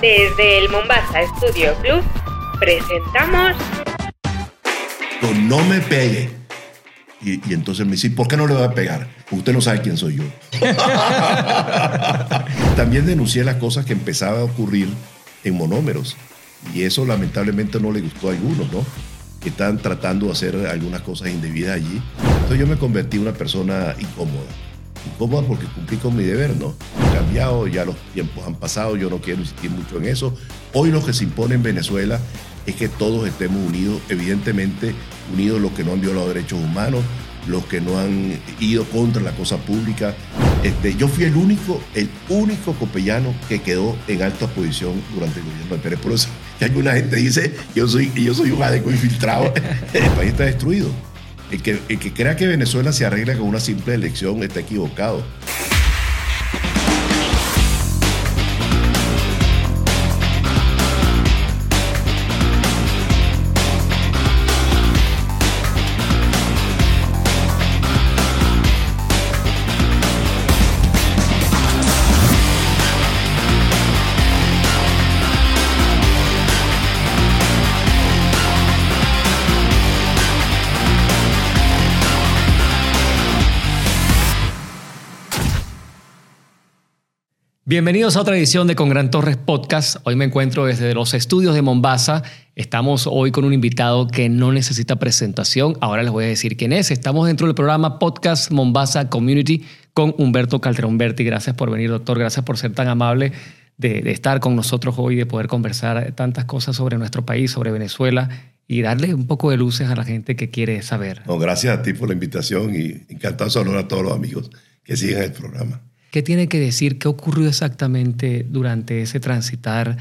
Desde el Mombasa Studio Club presentamos No me pegue. Y, y entonces me dice, ¿por qué no le voy a pegar? Usted no sabe quién soy yo. También denuncié las cosas que empezaban a ocurrir en monómeros. Y eso lamentablemente no le gustó a algunos, ¿no? Que están tratando de hacer algunas cosas indebidas allí. Entonces yo me convertí en una persona incómoda. Incómoda porque cumplí con mi deber, ¿no? He cambiado, ya los tiempos han pasado, yo no quiero insistir mucho en eso. Hoy lo que se impone en Venezuela es que todos estemos unidos, evidentemente unidos los que no han violado derechos humanos, los que no han ido contra la cosa pública. Este, yo fui el único, el único copellano que quedó en alta posición durante el gobierno de Pérez. Por eso que alguna gente dice yo soy, yo soy un adeco infiltrado. El país está destruido. El que, el que crea que Venezuela se arregla con una simple elección está equivocado. Bienvenidos a otra edición de Con Gran Torres Podcast. Hoy me encuentro desde los estudios de Mombasa. Estamos hoy con un invitado que no necesita presentación. Ahora les voy a decir quién es. Estamos dentro del programa Podcast Mombasa Community con Humberto Calderón Berti. Gracias por venir, doctor. Gracias por ser tan amable de, estar con nosotros hoy, de poder conversar tantas cosas sobre nuestro país, sobre Venezuela y darle un poco de luces a la gente que quiere saber. No, gracias a ti por la invitación y encantado de saludar a todos los amigos que siguen el programa. ¿Qué tiene que decir? ¿Qué ocurrió exactamente durante ese transitar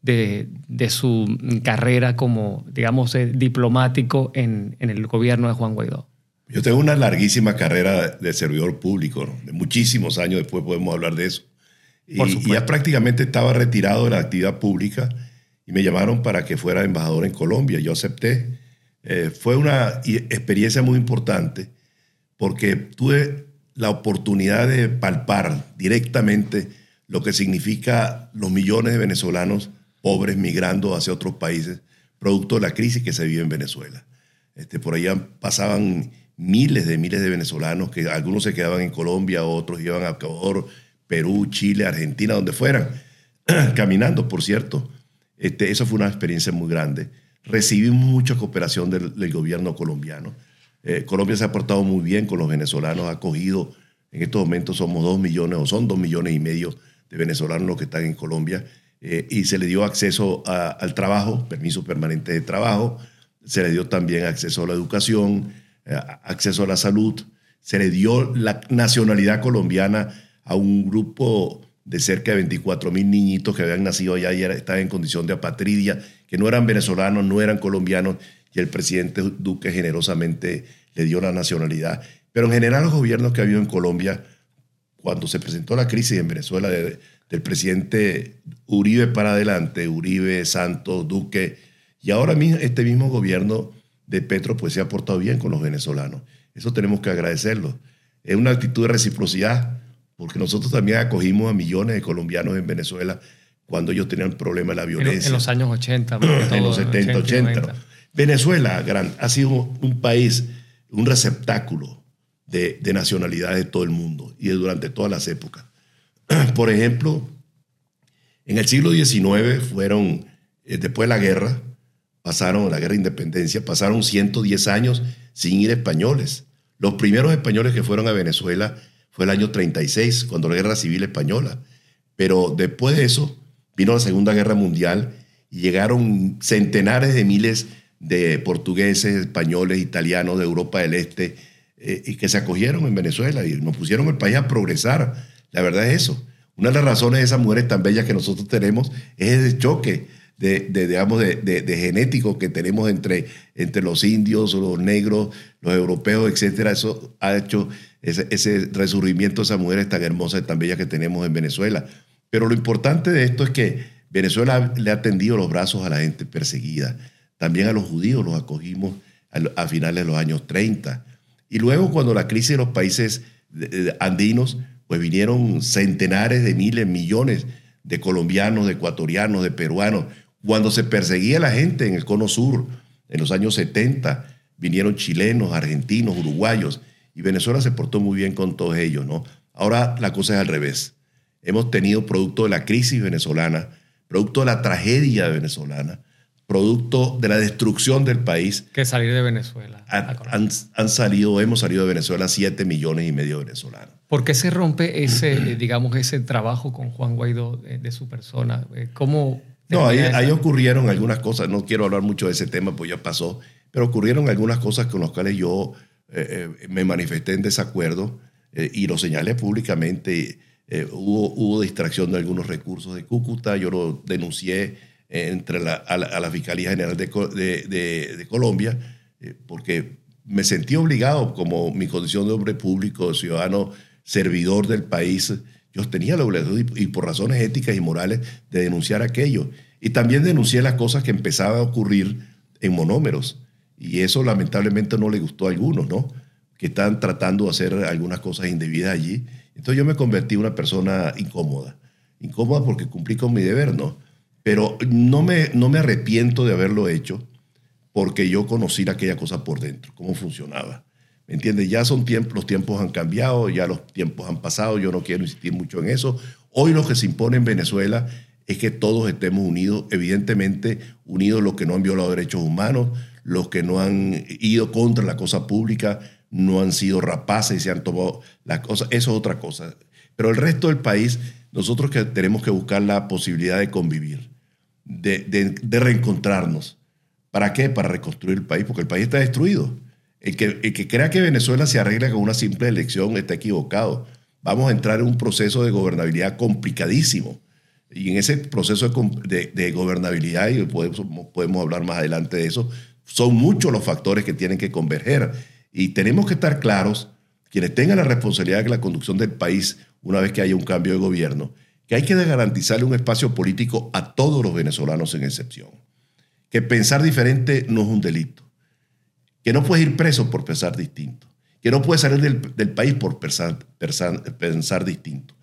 de, de su carrera como, digamos, eh, diplomático en, en, el gobierno de Juan Guaidó? Yo tengo una larguísima carrera de servidor público, ¿no? de muchísimos años, después podemos hablar de eso. Y, y, ya prácticamente estaba retirado de la actividad pública y me llamaron para que fuera embajador en Colombia. Yo acepté. Eh, fue una experiencia muy importante porque tuve la oportunidad de palpar directamente lo que significa los millones de venezolanos pobres migrando hacia otros países, producto de la crisis que se vive en Venezuela. Este, por allá pasaban miles de miles de venezolanos, que algunos se quedaban en Colombia, otros iban a Ecuador, Perú, Chile, Argentina, donde fueran, caminando, por cierto. Este, eso fue una experiencia muy grande. Recibimos mucha cooperación del, del gobierno colombiano. Eh, Colombia se ha portado muy bien con los venezolanos, ha acogido, en estos momentos somos dos millones o son dos millones y medio de venezolanos los que están en Colombia, eh, y se le dio acceso al trabajo, permiso permanente de trabajo, se le dio también acceso a la educación, eh, acceso a la salud, se le dio la nacionalidad colombiana a un grupo de cerca de 24 mil niñitos que habían nacido allá y estaban en condición de apatridia, que no eran venezolanos, no eran colombianos, y el presidente Duque generosamente le dio la nacionalidad. Pero en general los gobiernos que ha habido en Colombia, cuando se presentó la crisis en Venezuela de, del presidente Uribe para adelante, Uribe, Santos, Duque, y ahora mismo este mismo gobierno de Petro pues se ha portado bien con los venezolanos. Eso tenemos que agradecerlo. Es una actitud de reciprocidad, porque nosotros también acogimos a millones de colombianos en Venezuela cuando ellos tenían problemas de la violencia. En, los años 80. en los 70, 80. 80 Venezuela gran, ha sido un país, un receptáculo de, de nacionalidades de todo el mundo y durante todas las épocas. Por ejemplo, en el siglo XIX fueron, eh, después de la guerra, pasaron, la guerra de independencia, pasaron 110 años sin ir españoles. Los primeros españoles que fueron a Venezuela fue el año 36, cuando la guerra civil española. Pero después de eso vino la Segunda Guerra Mundial y llegaron centenares de miles de portugueses, españoles, italianos de Europa del Este, eh, y que se acogieron en Venezuela y nos pusieron el país a progresar. La verdad es eso. Una de las razones de esas mujeres tan bellas que nosotros tenemos es ese choque de, de digamos, de, genético que tenemos entre, entre los indios, los negros, los europeos, etc. Eso ha hecho ese, ese resurgimiento de esas mujeres tan hermosas y tan bellas que tenemos en Venezuela. Pero lo importante de esto es que Venezuela le ha tendido los brazos a la gente perseguida también a los judíos los acogimos a, finales de los años 30. Y luego cuando la crisis de los países andinos, pues vinieron centenares de miles, millones de colombianos, de ecuatorianos, de peruanos. Cuando se perseguía a la gente en el Cono Sur, en los años 70, vinieron chilenos, argentinos, uruguayos, y Venezuela se portó muy bien con todos ellos, ¿no? Ahora la cosa es al revés. Hemos tenido, producto de la crisis venezolana, producto de la tragedia venezolana, producto de la destrucción del país. Que salir de Venezuela. Han, han, salido, hemos salido de Venezuela 7 millones y medio de venezolanos. ¿Por qué se rompe ese, eh, digamos, ese trabajo con Juan Guaidó de, su persona? Eh, ¿Cómo? No, ahí, ocurrieron algunas cosas, no quiero hablar mucho de ese tema, pues ya pasó, pero ocurrieron algunas cosas con las cuales yo eh, me manifesté en desacuerdo y lo señalé públicamente. hubo, hubo distracción de algunos recursos de Cúcuta, yo lo denuncié entre la, a, la, Fiscalía General de, de, de Colombia, porque me sentí obligado, como mi condición de hombre público, ciudadano servidor del país, yo tenía la obligación y por razones éticas y morales de denunciar aquello. Y también denuncié las cosas que empezaban a ocurrir en monómeros. Y eso lamentablemente no le gustó a algunos, ¿no? Que están tratando de hacer algunas cosas indebidas allí. Entonces yo me convertí en una persona incómoda. Incómoda porque cumplí con mi deber, ¿no? Pero no me, no me arrepiento de haberlo hecho porque yo conocí aquella cosa por dentro, cómo funcionaba. ¿Me entiendes? Ya son tiempos, los tiempos han cambiado, ya los tiempos han pasado, yo no quiero insistir mucho en eso. Hoy lo que se impone en Venezuela es que todos estemos unidos, evidentemente unidos los que no han violado derechos humanos, los que no han ido contra la cosa pública, no han sido rapaces y se han tomado las cosas, eso es otra cosa. Pero el resto del país, nosotros que tenemos que buscar la posibilidad de convivir, de, de reencontrarnos. ¿Para qué? Para reconstruir el país, porque el país está destruido. El que, crea que Venezuela se arregla con una simple elección está equivocado. Vamos a entrar en un proceso de gobernabilidad complicadísimo. Y en ese proceso de, gobernabilidad, y podemos, podemos hablar más adelante de eso, son muchos los factores que tienen que converger. Y tenemos que estar claros, quienes tengan la responsabilidad de la conducción del país una vez que haya un cambio de gobierno, que hay que garantizarle un espacio político a todos los venezolanos sin excepción. Que pensar diferente no es un delito que no puedes ir preso por pensar distinto, que no puedes salir del, país por pensar, pensar, distinto,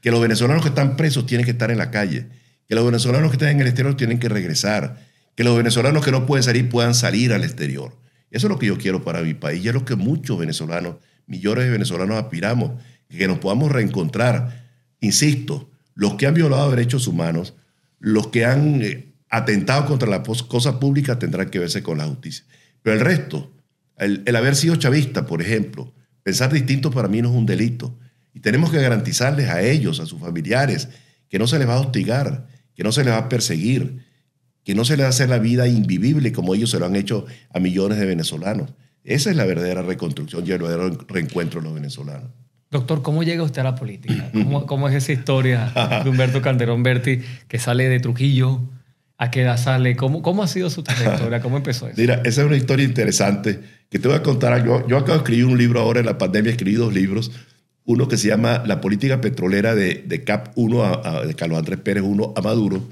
que los venezolanos que están presos tienen que estar en la calle, que los venezolanos que están en el exterior tienen que regresar, que los venezolanos que no pueden salir puedan salir al exterior. Eso es lo que yo quiero para mi país y es lo que muchos venezolanos, millones de venezolanos aspiramos, que nos podamos reencontrar. Insisto, los que han violado derechos humanos, los que han eh, atentado contra la cosa pública tendrán que verse con la justicia. Pero el resto, el, haber sido chavista, por ejemplo, pensar distinto para mí no es un delito. Y tenemos que garantizarles a ellos, a sus familiares, que no se les va a hostigar, que no se les va a perseguir, que no se les va a hacer la vida invivible como ellos se lo han hecho a millones de venezolanos. Esa es la verdadera reconstrucción y el verdadero reencuentro de los venezolanos. Doctor, ¿cómo llega usted a la política? ¿Cómo, cómo es esa historia de Humberto Calderón Berti que sale de Trujillo, ¿A qué edad sale? ¿Cómo, cómo ha sido su trayectoria? ¿Cómo empezó eso? Mira, esa es una historia interesante que te voy a contar algo. Yo acabo de escribir un libro ahora en la pandemia, escribí dos libros. Uno que se llama La política petrolera de, de CAP 1, de Carlos Andrés Pérez 1 a Maduro,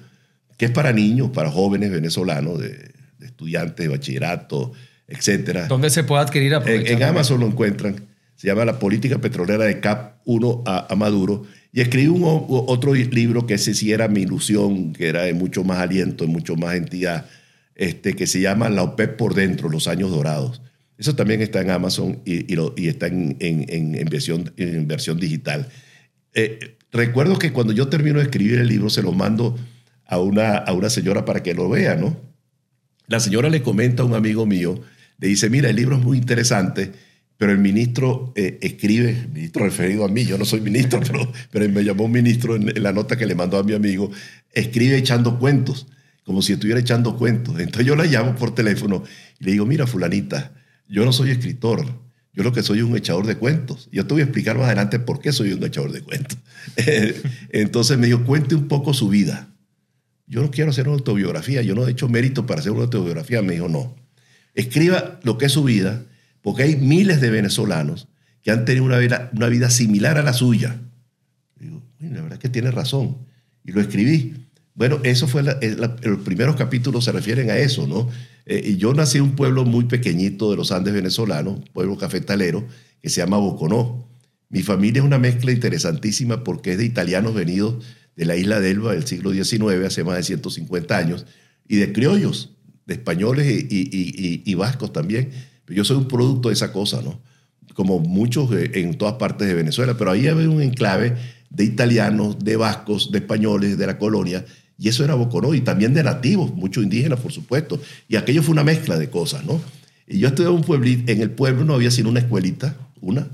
que es para niños, para jóvenes venezolanos, de, estudiantes de bachillerato, etc. ¿Dónde se puede adquirir? En, en Amazon lo encuentran. Se llama La política petrolera de CAP 1 a, Maduro y escribí un, otro libro que ese sí era mi ilusión, que era de mucho más aliento, de mucho más entidad, este, que se llama La OPEP por dentro, Los Años Dorados. Eso también está en Amazon y, y, está en, en, en, versión, en versión digital. Eh, recuerdo que cuando yo termino de escribir el libro, se lo mando a una, a una señora para que lo vea, ¿no? La señora le comenta a un amigo mío, le dice, mira, el libro es muy interesante, pero el ministro eh, escribe, ministro referido a mí, yo no soy ministro, pero, pero me llamó un ministro en, la nota que le mandó a mi amigo, escribe echando cuentos, como si estuviera echando cuentos. Entonces yo la llamo por teléfono y le digo, mira, fulanita, yo no soy escritor, yo lo que soy es un echador de cuentos. Yo te voy a explicar más adelante por qué soy un echador de cuentos. Entonces me dijo, cuente un poco su vida. Yo no quiero hacer una autobiografía, yo no he hecho mérito para hacer una autobiografía. Me dijo, no. Escriba lo que es su vida porque hay miles de venezolanos que han tenido una vida, similar a la suya. digo, la verdad es que tiene razón. Y lo escribí. Bueno, eso fue los primeros capítulos se refieren a eso, ¿no? Eh, yo nací en un pueblo muy pequeñito de los Andes venezolanos, pueblo cafetalero, que se llama Boconó. Mi familia es una mezcla interesantísima porque es de italianos venidos de la isla de Elba del siglo XIX, hace más de 150 años, y de criollos, de españoles y, vascos también. Yo soy un producto de esa cosa, ¿no? Como muchos en todas partes de Venezuela, pero ahí había un enclave de italianos, de vascos, de españoles, de la colonia, y eso era Boconó, y también de nativos, muchos indígenas, por supuesto. Y aquello fue una mezcla de cosas, ¿no? Y yo estudié en el pueblo no había sino una escuelita, una,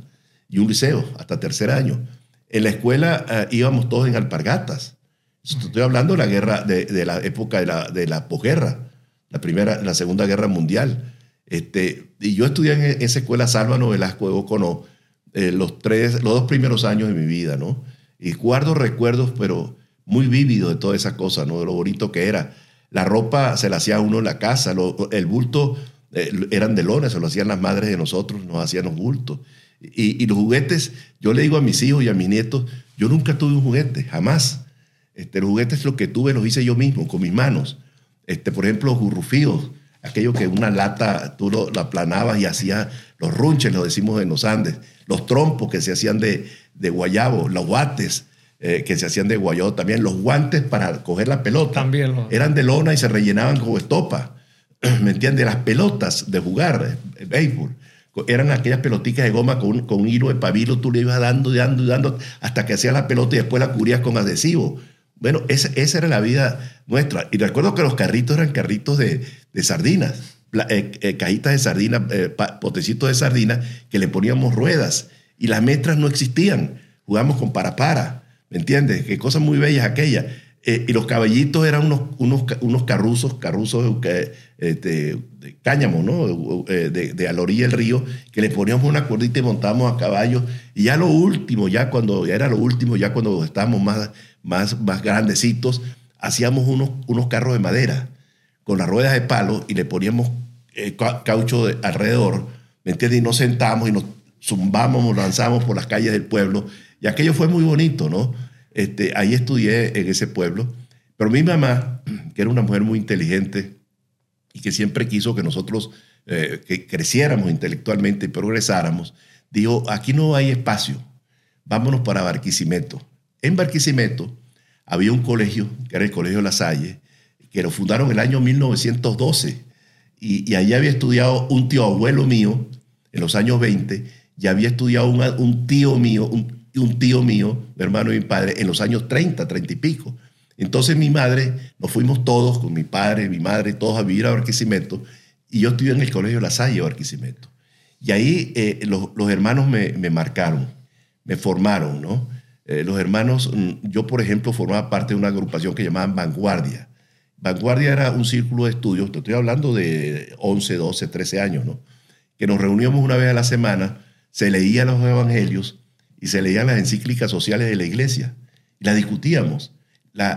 y un liceo, hasta tercer año. En la escuela eh, íbamos todos en alpargatas. Estoy hablando de la guerra, de, la época de la, de la posguerra, la primera, la segunda guerra mundial. Este, y yo estudié en esa escuela Sálvano Velasco de Boconó eh, los, tres, los dos primeros años de mi vida, ¿no? Y guardo recuerdos, pero muy vívidos de toda esa cosa, ¿no? De lo bonito que era. La ropa se la hacía uno en la casa, el bulto eh, eran de lona, se lo hacían las madres de nosotros, nos hacían los bultos. Y, los juguetes, yo le digo a mis hijos y a mis nietos, yo nunca tuve un juguete, jamás. Este, los juguetes lo que tuve los hice yo mismo, con mis manos. Este, por ejemplo, los gurrufíos, aquello que una lata tú lo, la aplanabas y hacías los runches, lo decimos en los Andes, los trompos que se hacían de, de guayabo, los guates eh, que se hacían de guayabo también, los guantes para coger la pelota. También Eran de lona y se rellenaban con estopa. ¿Me entiendes? Las pelotas de jugar, eh, béisbol eran aquellas pelotitas de goma con, con hilo de pabilo, tú le ibas dando, dando, dando, hasta que hacías la pelota y después la cubrías con adhesivo. Bueno, esa, era la vida nuestra. Y recuerdo que los carritos eran carritos de, de sardinas, eh, eh, cajitas de sardinas, eh, potecitos de sardinas, que le poníamos ruedas. Y las metras no existían. Jugamos con para para. ¿Me entiendes? Qué cosas muy bellas aquellas. y los caballitos eran unos, unos, carruzos, carruzos de cáñamo, ¿no? De, a la orilla del río, que le poníamos una cuerdita y montábamos a caballo. Y ya lo último, ya cuando, ya era lo último, ya cuando estábamos más, más, más grandecitos, hacíamos unos, unos carros de madera con las ruedas de palo y le poníamos eh, caucho alrededor, ¿me entiendes? Y nos sentamos y nos zumbamos, nos lanzamos por las calles del pueblo. Y aquello fue muy bonito, ¿no? Este, ahí estudié en ese pueblo. Pero mi mamá, que era una mujer muy inteligente, y que siempre quiso que nosotros eh, que creciéramos intelectualmente y progresáramos, dijo, aquí no hay espacio, vámonos para Barquisimeto. En Barquisimeto había un colegio, que era el Colegio La Salle, que lo fundaron el año 1912, y, y allí había estudiado un tío abuelo mío en los años 20, y había estudiado un tío mío, un, un tío mío, mi hermano y mi padre, en los años 30, 30 y pico. Entonces mi madre, nos fuimos todos, con mi padre, mi madre, todos a vivir a Barquisimeto, y yo estuve en el Colegio La Salle Barquisimeto. Y ahí eh, los, hermanos me, marcaron, me formaron, ¿no? Eh, los hermanos, mm, yo por ejemplo formaba parte de una agrupación que llamaban Vanguardia. Vanguardia era un círculo de estudios, te estoy hablando de 11, 12, 13 años, ¿no? Que nos reuníamos una vez a la semana, se leían los evangelios y se leían las encíclicas sociales de la iglesia y las discutíamos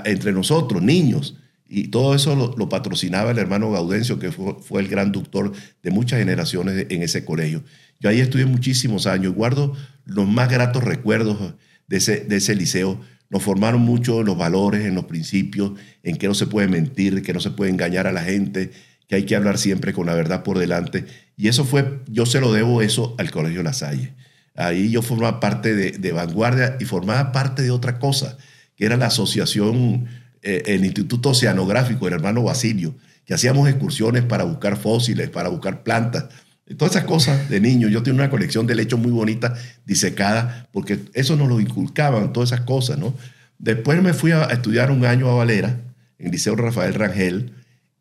entre nosotros, niños. Y todo eso lo, patrocinaba el hermano Gaudencio, que fue, el gran doctor de muchas generaciones en ese colegio. Yo ahí estuve muchísimos años, guardo los más gratos recuerdos de ese, de ese liceo. Nos formaron mucho en los valores, en los principios, en que no se puede mentir, que no se puede engañar a la gente, que hay que hablar siempre con la verdad por delante. Y eso fue, yo se lo debo eso al Colegio La Salle. Ahí yo formaba parte de, de vanguardia y formaba parte de otra cosa que era la asociación, eh, el Instituto Oceanográfico, el hermano Basilio, que hacíamos excursiones para buscar fósiles, para buscar plantas, todas esas cosas de niños. Yo tengo una colección de lechos muy bonita, disecada, porque eso nos lo inculcaban, todas esas cosas, ¿no? Después me fui a estudiar un año a Valera, en el Liceo Rafael Rangel,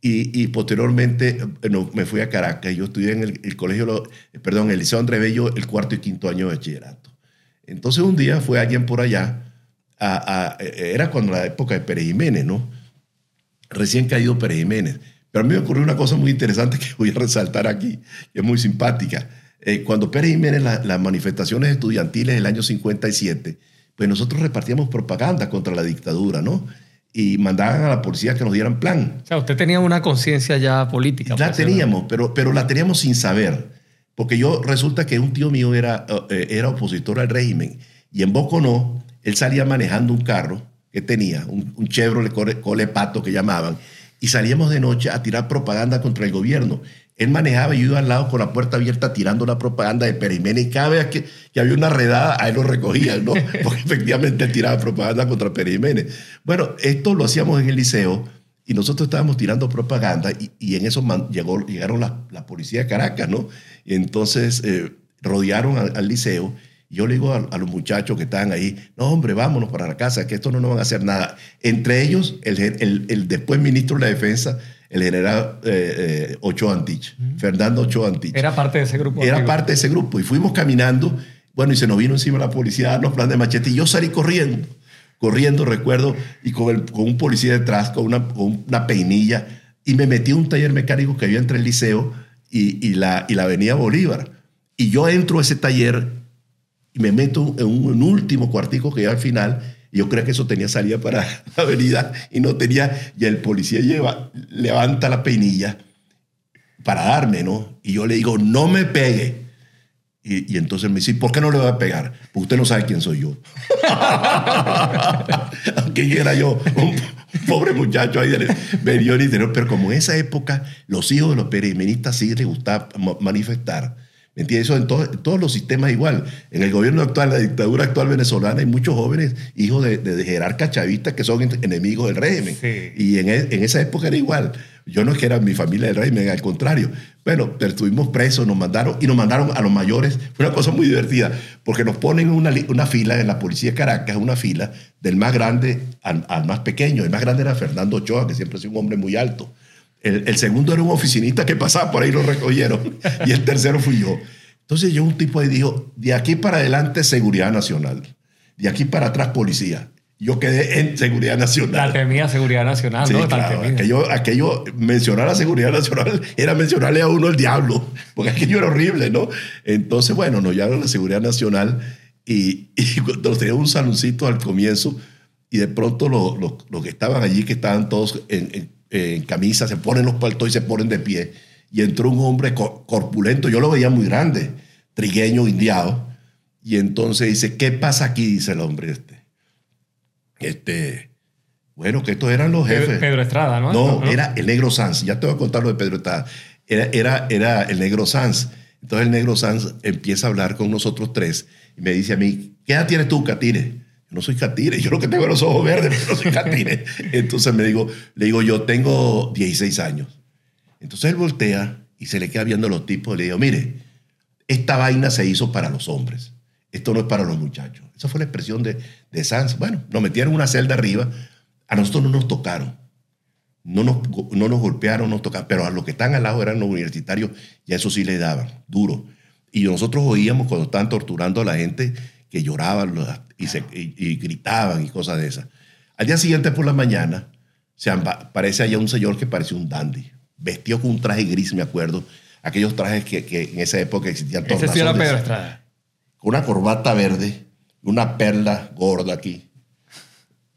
y, posteriormente eh, me fui a Caracas. Yo estudié en el, colegio, perdón, el Liceo André Bello, el cuarto y quinto año de bachillerato. Entonces un día fue alguien por allá era cuando la época de Pérez Jiménez, ¿no? Recién caído Pérez Jiménez. Pero a mí me ocurrió una cosa muy interesante que voy a resaltar aquí, que es muy simpática. Eh, cuando Pérez Jiménez, las manifestaciones estudiantiles del año 57, pues nosotros repartíamos propaganda contra la dictadura, ¿no? Y mandaban a la policía que nos dieran plan. O sea, usted tenía una conciencia ya política. La teníamos, pero, pero la teníamos sin saber. Porque yo resulta que un tío mío era, eh, era opositor al régimen y en Boconó él salía manejando un carro que tenía, un, un Chevrolet Cole, Pato que llamaban, y salíamos de noche a tirar propaganda contra el gobierno, Él manejaba y iba al lado con la puerta abierta tirando la propaganda de Pérez y cada vez que, que, había una redada, a él lo recogían, ¿no? Porque efectivamente tiraba propaganda contra Pérez. Bueno, esto lo hacíamos en el liceo y nosotros estábamos tirando propaganda y, en eso llegó, llegaron la, la, policía de Caracas, ¿no? Y entonces eh, rodearon al, liceo. Y yo le digo a, los muchachos que estaban ahí, no, hombre, vámonos para la casa, que esto no nos van a hacer nada. Entre ellos, el, el, el después ministro de la Defensa, el general eh, eh, Ochoa Antich, Fernando Ochoa Antich. Era parte de ese grupo. Era parte de ese grupo. Y fuimos caminando, bueno, y se nos vino encima la policía a darnos plan de machete. Y yo salí corriendo, corriendo, recuerdo, y con, con un policía detrás, con una, con una, peinilla, y me metí a un taller mecánico que había entre el liceo y, y, la, y la avenida Bolívar. Y yo entro a ese taller y me meto en un, último cuartico que ya al final yo creo que eso tenía salida para la avenida y no tenía. Y el policía lleva, levanta la peinilla para darme, ¿no? Y yo le digo, no me pegue. Y, entonces me dice, ¿por qué no le voy a pegar? Porque usted no sabe quién soy yo. Aunque era yo, un pobre muchacho ahí del interior. Pero como en esa época los hijos de los perimenistas sí les gustaba manifestar, ¿Me entiendes? Eso en, todos los sistemas igual. En el gobierno actual, la dictadura actual venezolana, hay muchos jóvenes hijos de, de, jerarcas chavistas que son enemigos del régimen. Y en, en, esa época era igual. Yo no es que era mi familia del régimen, al contrario. Bueno, pero estuvimos presos, nos mandaron y nos mandaron a los mayores. Fue una cosa muy divertida, porque nos ponen una, una fila en la policía de Caracas, una fila del más grande al, al más pequeño. El más grande era Fernando Ochoa, que siempre ha sido un hombre muy alto. El, segundo era un oficinista que pasaba por ahí, lo recogieron. Y el tercero fui yo. Entonces yo un tipo ahí dijo, de aquí para adelante seguridad nacional. De aquí para atrás policía. Yo quedé en seguridad nacional. La seguridad nacional, ¿no? Claro, aquello, aquello, mencionar a seguridad nacional era mencionarle a uno el diablo, porque aquello era horrible, ¿no? Entonces, bueno, nos llamaron la seguridad nacional y, y nos teníamos un saloncito al comienzo y de pronto los que estaban allí, que estaban todos en, en camisa, se ponen los paltos y se ponen de pie. Y entró un hombre corpulento, yo lo veía muy grande, trigueño, indiado. Y entonces dice, ¿qué pasa aquí? Dice el hombre este. Este, bueno, que estos eran los jefes. Pedro Estrada, ¿no? No, era el negro Sanz. Ya te voy a contar lo de Pedro Estrada. Era, era, era el negro Sanz. Entonces el negro Sanz empieza a hablar con nosotros tres y me dice a mí, ¿qué edad tienes tú, Catire? No soy catire, yo lo que tengo los ojos verdes, pero no soy catire. Entonces me digo, le digo, yo tengo 16 años. Entonces él voltea y se le queda viendo los tipos y le digo, mire, esta vaina se hizo para los hombres, esto no es para los muchachos. Esa fue la expresión de, de Sanz. Bueno, nos metieron una celda arriba, a nosotros no nos tocaron, no nos, no nos golpearon, nos tocaron, pero a los que están al lado eran los universitarios y a eso sí le daban, duro. Y nosotros oíamos cuando estaban torturando a la gente que lloraban y, se, y, gritaban y cosas de esas. Al día siguiente por la mañana se aparece allá un señor que parece un dandy, vestido con un traje gris, me acuerdo, aquellos trajes que, que en esa época existían todos. Ese sí era Pedro Estrada. Con una corbata verde, una perla gorda aquí,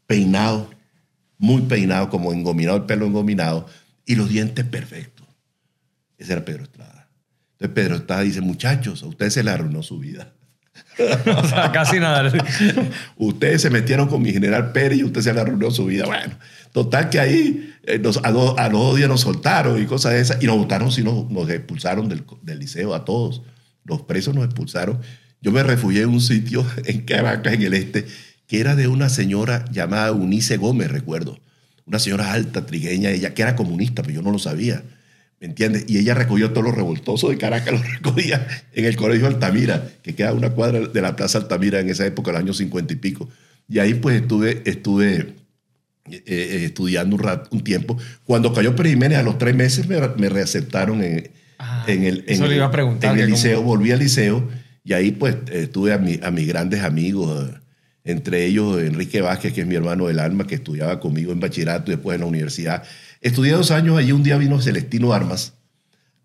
peinado, muy peinado, como engominado, el pelo engominado, y los dientes perfectos. Ese era Pedro Estrada. Entonces Pedro Estrada dice, muchachos, a ustedes se le arruinó su vida. o sea, casi nada. Ustedes se metieron con mi general Pérez y usted se le arruinó su vida. Bueno, total que ahí eh, nos, a, los, dos días nos soltaron y cosas de esas. Y nos votaron, si nos, nos expulsaron del, del, liceo a todos. Los presos nos expulsaron. Yo me refugié en un sitio en Caracas, en el este, que era de una señora llamada Eunice Gómez, recuerdo. Una señora alta, trigueña, ella que era comunista, pero yo no lo sabía. ¿Me entiendes? Y ella recogió todos los revoltosos de Caracas, los recogía en el colegio Altamira, que queda a una cuadra de la Plaza Altamira en esa época, el año cincuenta y pico. Y ahí pues estuve, estuve eh, eh, estudiando un, rato, un tiempo. Cuando cayó Pérez Jiménez, a los tres meses me, me reaceptaron en, ah, en el, en, iba a preguntar, en el liceo, volví al liceo y ahí pues estuve a, mi, a mis grandes amigos, entre ellos Enrique Vázquez, que es mi hermano del alma, que estudiaba conmigo en bachillerato y después en la universidad Estudié dos años, allí un día vino Celestino Armas,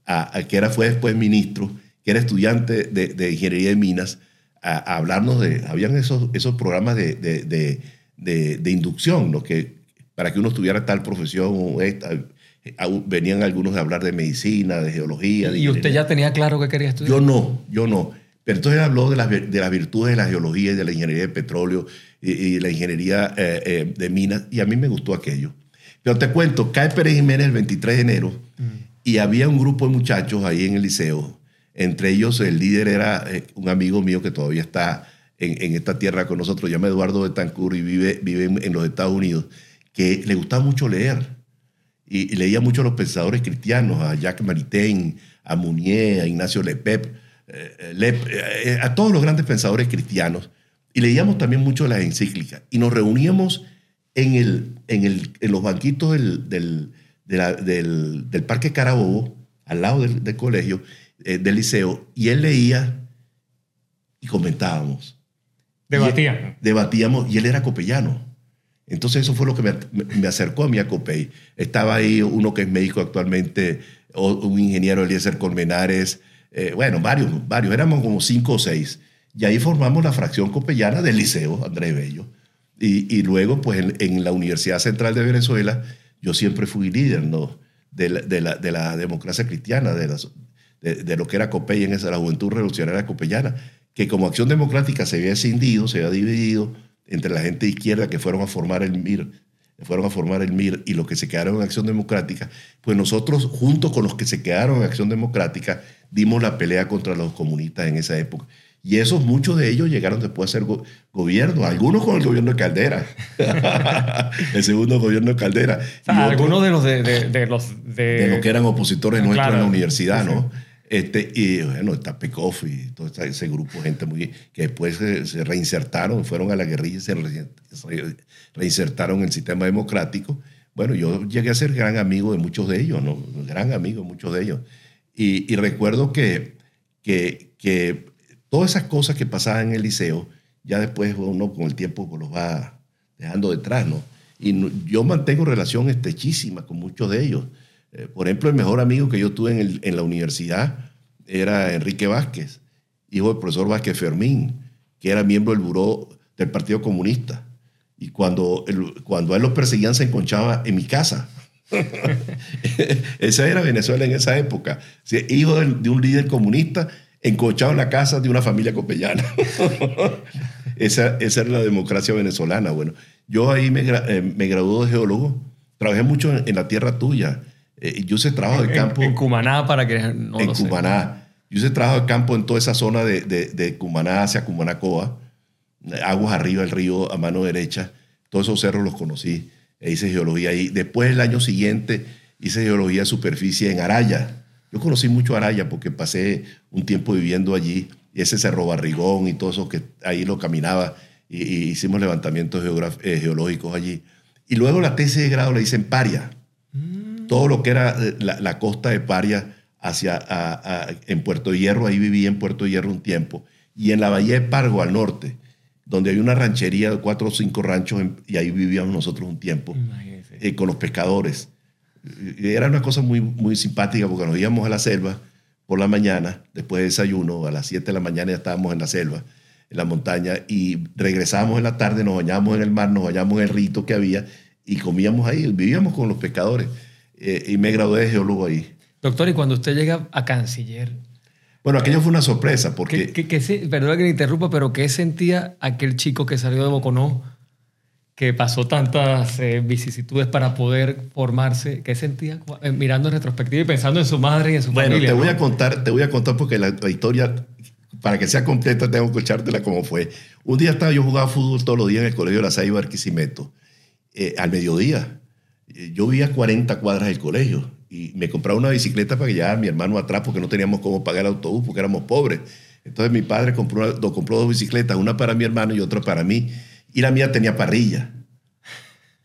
a, que era, fue después ministro, que era estudiante de, ingeniería de minas, a, hablarnos de, habían esos, esos programas de, de inducción, ¿no? que, para que uno estudiara tal profesión o esta, venían algunos a hablar de medicina, de geología. ¿Y usted ya tenía claro que quería estudiar? Yo no, yo no. Pero entonces habló de las, de las virtudes de la geología y de la ingeniería de petróleo y, la ingeniería eh, eh, de minas, y a mí me gustó aquello. Pero te cuento, cae Pérez Jiménez el 23 de enero Y había un grupo de muchachos ahí en el liceo. Entre ellos el líder era eh, un amigo mío que todavía está en, esta tierra con nosotros, llama Eduardo de Tancur y vive, vive en, los Estados Unidos, que le gustaba mucho leer. Y, leía mucho a los pensadores cristianos, a Jacques Maritain, a Mounier, a Ignacio Lepep, eh, eh, a todos los grandes pensadores cristianos. Y leíamos también mucho las encíclicas. Y nos reuníamos en, el, en, el, en los banquitos del, del, del, Parque Carabobo, al lado del, colegio, eh, del liceo, y él leía y comentábamos. Debatían. debatíamos, y él era copellano. Entonces eso fue lo que me, me, acercó a mí a Copey. Estaba ahí uno que es médico actualmente, un ingeniero Eliezer Colmenares, eh, bueno, varios, varios, éramos como cinco o seis. Y ahí formamos la fracción copellana del Liceo, Andrés Bello. Y, luego, pues en, la Universidad Central de Venezuela, yo siempre fui líder ¿no? de, la, de, la, de la democracia cristiana, de, de, lo que era Copey en esa, la Juventud Revolucionaria Copellana, que como acción democrática se había escindido, se había dividido entre la gente izquierda que fueron a formar el MIR, fueron a formar el MIR y los que se quedaron en Acción Democrática, pues nosotros, junto con los que se quedaron en Acción Democrática, dimos la pelea contra los comunistas en esa época. Y esos, muchos de ellos llegaron después a ser gobierno, algunos con el gobierno de Caldera, el segundo gobierno de Caldera. algunos de los de, los de... lo que eran opositores nuestros en la universidad, ¿no? Este, y bueno, está Pekoff y todo ese grupo de gente muy, que después se, reinsertaron, fueron a la guerrilla y se reinsertaron en el sistema democrático. Bueno, yo llegué a ser gran amigo de muchos de ellos, ¿no? Gran amigo de muchos de ellos. Y, recuerdo que, que, que, todas esas cosas que pasaban en el liceo, ya después uno con el tiempo los va dejando detrás, ¿no? Y yo mantengo relación estrechísima con muchos de ellos. Eh, por ejemplo, el mejor amigo que yo tuve en, en, la universidad era Enrique Vázquez, hijo del profesor Vázquez Fermín, que era miembro del buró del Partido Comunista. Y cuando, cuando a él lo perseguían, se enconchaba en mi casa. esa era Venezuela en esa época. hijo de, un líder comunista encochado en la casa de una familia copellana. esa, esa era la democracia venezolana. Bueno, yo ahí me, eh, me gradué de geólogo. Trabajé mucho en, la tierra tuya. Eh, yo hice trabajo de campo. En, Cumaná, para que no En Cumaná. Yo hice trabajo de campo en toda esa zona de, de, de Cumaná hacia Cumanacoa. Aguas arriba del río a mano derecha. Todos esos cerros los conocí e hice geología ahí. Después, el año siguiente, hice geología de superficie en Araya. Yo conocí mucho Araya porque pasé un tiempo viviendo allí, y ese Cerro Barrigón y todo eso que ahí lo caminaba, y, hicimos levantamientos eh, geológicos allí. Y luego la tesis de grado la hice en Paria. Mm. Todo lo que era eh, la, costa de Paria hacia, en Puerto Hierro, ahí viví en Puerto Hierro un tiempo, y en la Bahía de Pargo al norte donde hay una ranchería de cuatro o cinco ranchos y ahí vivíamos nosotros un tiempo eh, con los pescadores. Era una cosa muy, muy simpática porque nos íbamos a la selva por la mañana, después de desayuno, a las 7 de la mañana ya estábamos en la selva, en la montaña, y regresábamos en la tarde, nos bañábamos en el mar, nos bañábamos en el rito que había y comíamos ahí, vivíamos con los pescadores. Eh, y me gradué de geólogo ahí. Doctor, y cuando usted llega a canciller, bueno, aquello fue una sorpresa porque... ¿Qué, qué, perdón que me interrumpa, pero ¿qué sentía aquel chico que salió de Boconó, que pasó tantas eh, vicisitudes para poder formarse? ¿Qué sentía eh, mirando en retrospectiva y pensando en su madre y en su familia? Bueno, te voy a contar, te voy a contar porque la, historia, para que sea completa, tengo que echártela como fue. Un día estaba yo jugando fútbol todos los días en el colegio de la Saiba Arquisimeto, eh, al mediodía. Yo vivía a 40 cuadras del colegio y me compraba una bicicleta para que llevara a mi hermano atrás porque no teníamos cómo pagar el autobús porque éramos pobres. Entonces mi padre compró, compró dos bicicletas, una para mi hermano y otra para mí. Y la mía tenía parrilla,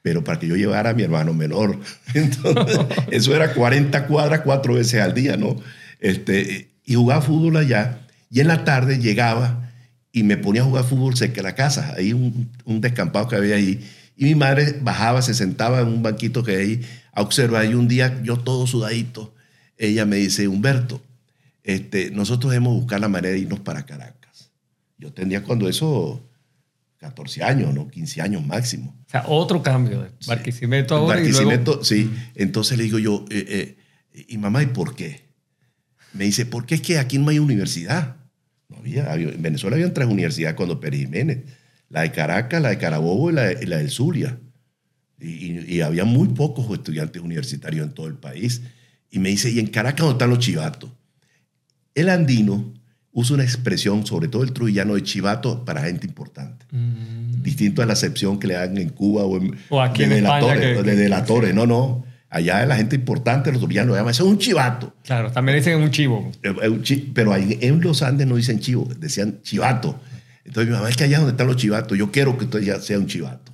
pero para que yo llevara a mi hermano menor. Entonces, eso era 40 cuadras cuatro veces al día, ¿no? Este, y jugaba fútbol allá. Y en la tarde llegaba y me ponía a jugar fútbol cerca de la casa. Ahí un, un descampado que había ahí. Y mi madre bajaba, se sentaba en un banquito que hay ahí a observar. Y un día, yo todo sudadito, ella me dice, Humberto, este, nosotros debemos buscar la manera de irnos para Caracas. Yo tenía cuando eso 14 años, ¿no? 15 años máximo. O sea, otro cambio. Barquisimeto ahora Barquisimeto, sí. Entonces le digo yo, eh, eh, y mamá, ¿y por qué? Me dice, porque es que aquí no hay universidad. No había, en Venezuela habían tres universidades cuando Pérez Jiménez. La de Caracas, la de Carabobo y la, y la del Zulia. Y, había muy pocos estudiantes universitarios en todo el país. y me dice, ¿y en Caracas dónde están los chivatos? El andino usa una expresión, sobre todo el trujillano, de chivato para gente importante. Mm. Distinto a la acepción que le dan en Cuba o, en, aquí en España. de delatores. No, no. Allá la gente importante, los trujillanos, llaman, eso es un chivato. Claro, también dicen un chivo. Pero en los Andes no dicen chivo, decían chivato. Entonces mi mamá, es que allá donde están los chivatos, yo quiero que usted ya sea un chivato.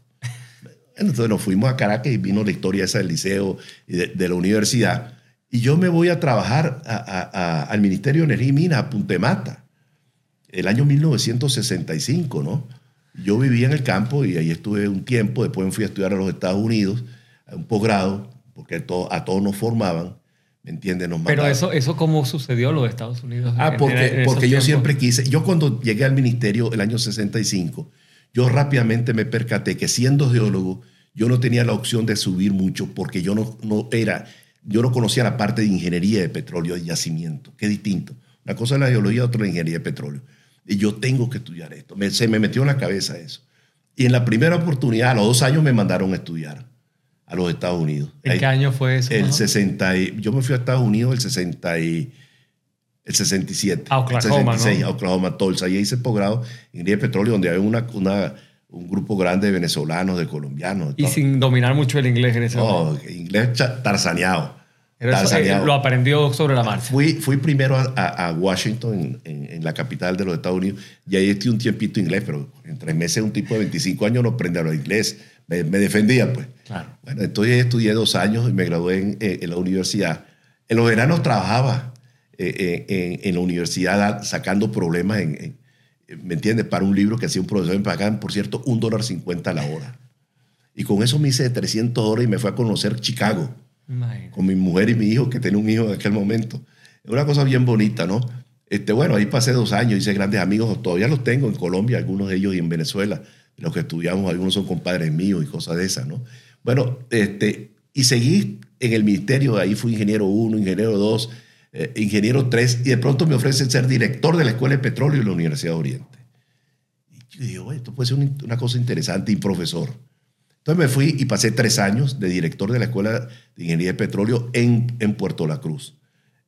Entonces nos fuimos a Caracas y vino la historia esa del liceo y de, la universidad. Y yo me voy a trabajar al Ministerio de Energía y Minas, a Puntemata, el año 1965, ¿no? Yo vivía en el campo y ahí estuve un tiempo, después me fui a estudiar a los Estados Unidos, un posgrado, porque a todos nos formaban, ¿me entiendes? Pero eso, eso cómo sucedió en los Estados Unidos. Ah, porque, porque yo siempre quise, yo cuando llegué al ministerio el año 65, yo rápidamente me percaté que siendo geólogo, yo no tenía la opción de subir mucho porque yo no, no era, yo no conocía la parte de ingeniería de petróleo y yacimiento, que es distinto. Una cosa es la geología, otra la ingeniería de petróleo. Y yo tengo que estudiar esto. se me metió en la cabeza eso. Y en la primera oportunidad, a los dos años me mandaron a estudiar a los Estados Unidos. ¿En qué año fue eso? El 60 yo me fui a Estados Unidos el 60 y, el 67. A Oklahoma, el 66, a Oklahoma, Tulsa. Ahí hice posgrado en ingeniería de petróleo, donde había una, una un grupo grande de venezolanos, de colombianos. y sin dominar mucho el inglés en ese momento. No, inglés tarzaneado. Eh, lo aprendió sobre la marcha. Fui, fui primero a, Washington, en, la capital de los Estados Unidos, y ahí estuve un tiempito inglés, pero en tres meses un tipo de 25 años no aprende a hablar inglés. Me, defendía, pues. Claro. Bueno, entonces estudié dos años y me gradué en, en la universidad. En los veranos trabajaba eh, en, la universidad sacando problemas en ¿me entiendes? Para un libro que hacía un profesor me pagaban, por cierto, un dólar cincuenta a la hora. Y con eso me hice 300 horas y me fui a conocer Chicago. Con mi mujer y mi hijo, que tenía un hijo en aquel momento. Es una cosa bien bonita, ¿no? Este, bueno, ahí pasé dos años, hice grandes amigos, todavía los tengo en Colombia, algunos de ellos y en Venezuela, los que estudiamos, algunos son compadres míos y cosas de esas, ¿no? Bueno, este, y seguí en el ministerio, ahí fui ingeniero uno, ingeniero dos, eh, ingeniero 3, y de pronto me ofrecen ser director de la Escuela de Petróleo de la Universidad de Oriente. Y yo digo, esto puede ser una cosa interesante y profesor. Entonces me fui y pasé tres años de director de la Escuela de Ingeniería de Petróleo en, en Puerto La Cruz.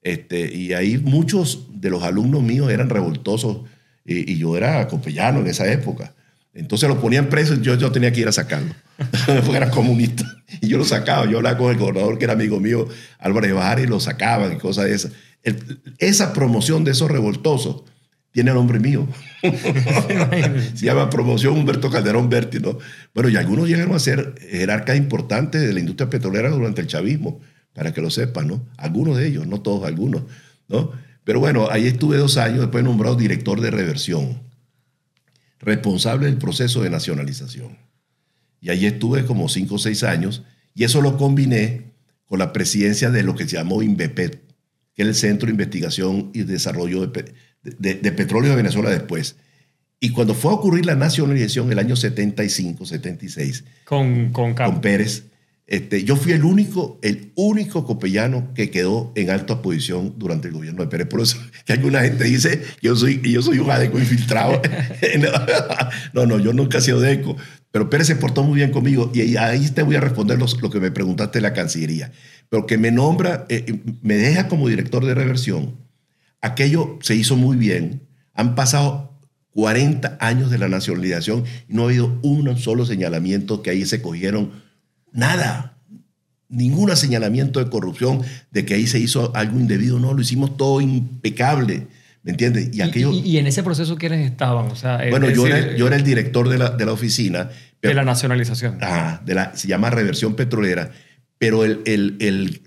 Este, y ahí muchos de los alumnos míos eran revoltosos y, yo era copellano en esa época. Entonces lo ponían preso y yo, yo tenía que ir a sacarlo, porque era comunista. Y yo lo sacaba, yo hablaba con el gobernador que era amigo mío, Álvarez Bajar, y lo sacaban y cosas de esas. esa promoción de esos revoltosos tiene el nombre mío. Se llama Promoción Humberto Calderón Berti, ¿no? Bueno, y algunos llegaron a ser jerarcas importantes de la industria petrolera durante el chavismo, para que lo sepan, ¿no? Algunos de ellos, no todos, algunos, ¿no? Pero bueno, ahí estuve dos años, después nombrado director de reversión responsable del proceso de nacionalización. Y ahí estuve como cinco o seis años y eso lo combiné con la presidencia de lo que se llamó INVEPET, que es el Centro de Investigación y Desarrollo de, Petróleo de Venezuela después. Y cuando fue a ocurrir la nacionalización en el año 75, 76, con, con, con Pérez, este, yo fui el único, el único copellano que quedó en alta posición durante el gobierno de Pérez. Por eso que alguna gente dice que yo soy, yo soy un adeco infiltrado. no, no, yo nunca he sido deco. Pero Pérez se portó muy bien conmigo y ahí te voy a responder lo que me preguntaste de la Cancillería. Pero que me nombra, eh, me deja como director de reversión. Aquello se hizo muy bien. Han pasado 40 años de la nacionalización y no ha habido un solo señalamiento que ahí se cogieron Nada. Ningún señalamiento de corrupción, de que ahí se hizo algo indebido. No, lo hicimos todo impecable. ¿Me entiendes? Y, aquello, y, en ese proceso, ¿quiénes estaban? O sea, bueno, yo, era, yo era el director de la, de la oficina. de la nacionalización. Ah, de la, se llama reversión petrolera. Pero el, el, el,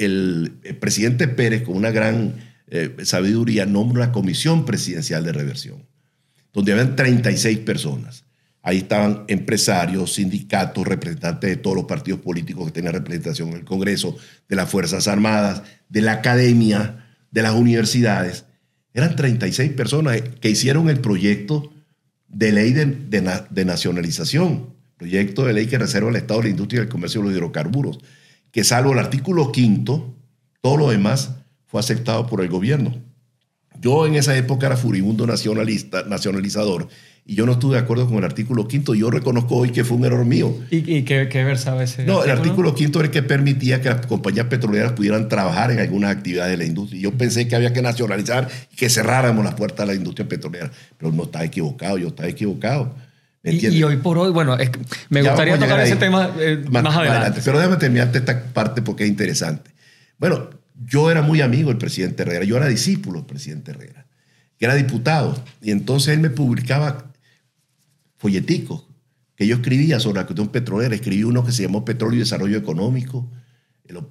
el presidente Pérez, con una gran eh, sabiduría, nombra una comisión presidencial de reversión, donde habían 36 personas. Ahí estaban empresarios, sindicatos, representantes de todos los partidos políticos que tenían representación en el Congreso, de las Fuerzas Armadas, de la academia, de las universidades. Eran 36 personas que hicieron el proyecto de ley de, nacionalización, proyecto de ley que reserva el Estado la industria y el comercio de los hidrocarburos, que salvo el artículo quinto, todo lo demás fue aceptado por el gobierno. Yo en esa época era furibundo nacionalista, nacionalizador y yo no estuve de acuerdo con el artículo quinto. Yo reconozco hoy que fue un error mío. ¿Y, qué, qué, versaba ese? No, el artículo quinto era el que permitía que las compañías petroleras pudieran trabajar en algunas actividades de la industria. Yo pensé que había que nacionalizar y que cerráramos las puertas de la industria petrolera, pero no estaba equivocado, yo estaba equivocado. y, hoy por hoy, bueno, me gustaría tocar ese tema eh, más, adelante. Pero déjame terminarte esta parte porque es interesante. Bueno, yo era muy amigo del presidente Herrera, yo era discípulo del presidente Herrera, que era diputado, y entonces él me publicaba folleticos que yo escribía sobre la cuestión petrolera. Escribí uno que se llamó Petróleo y Desarrollo Económico,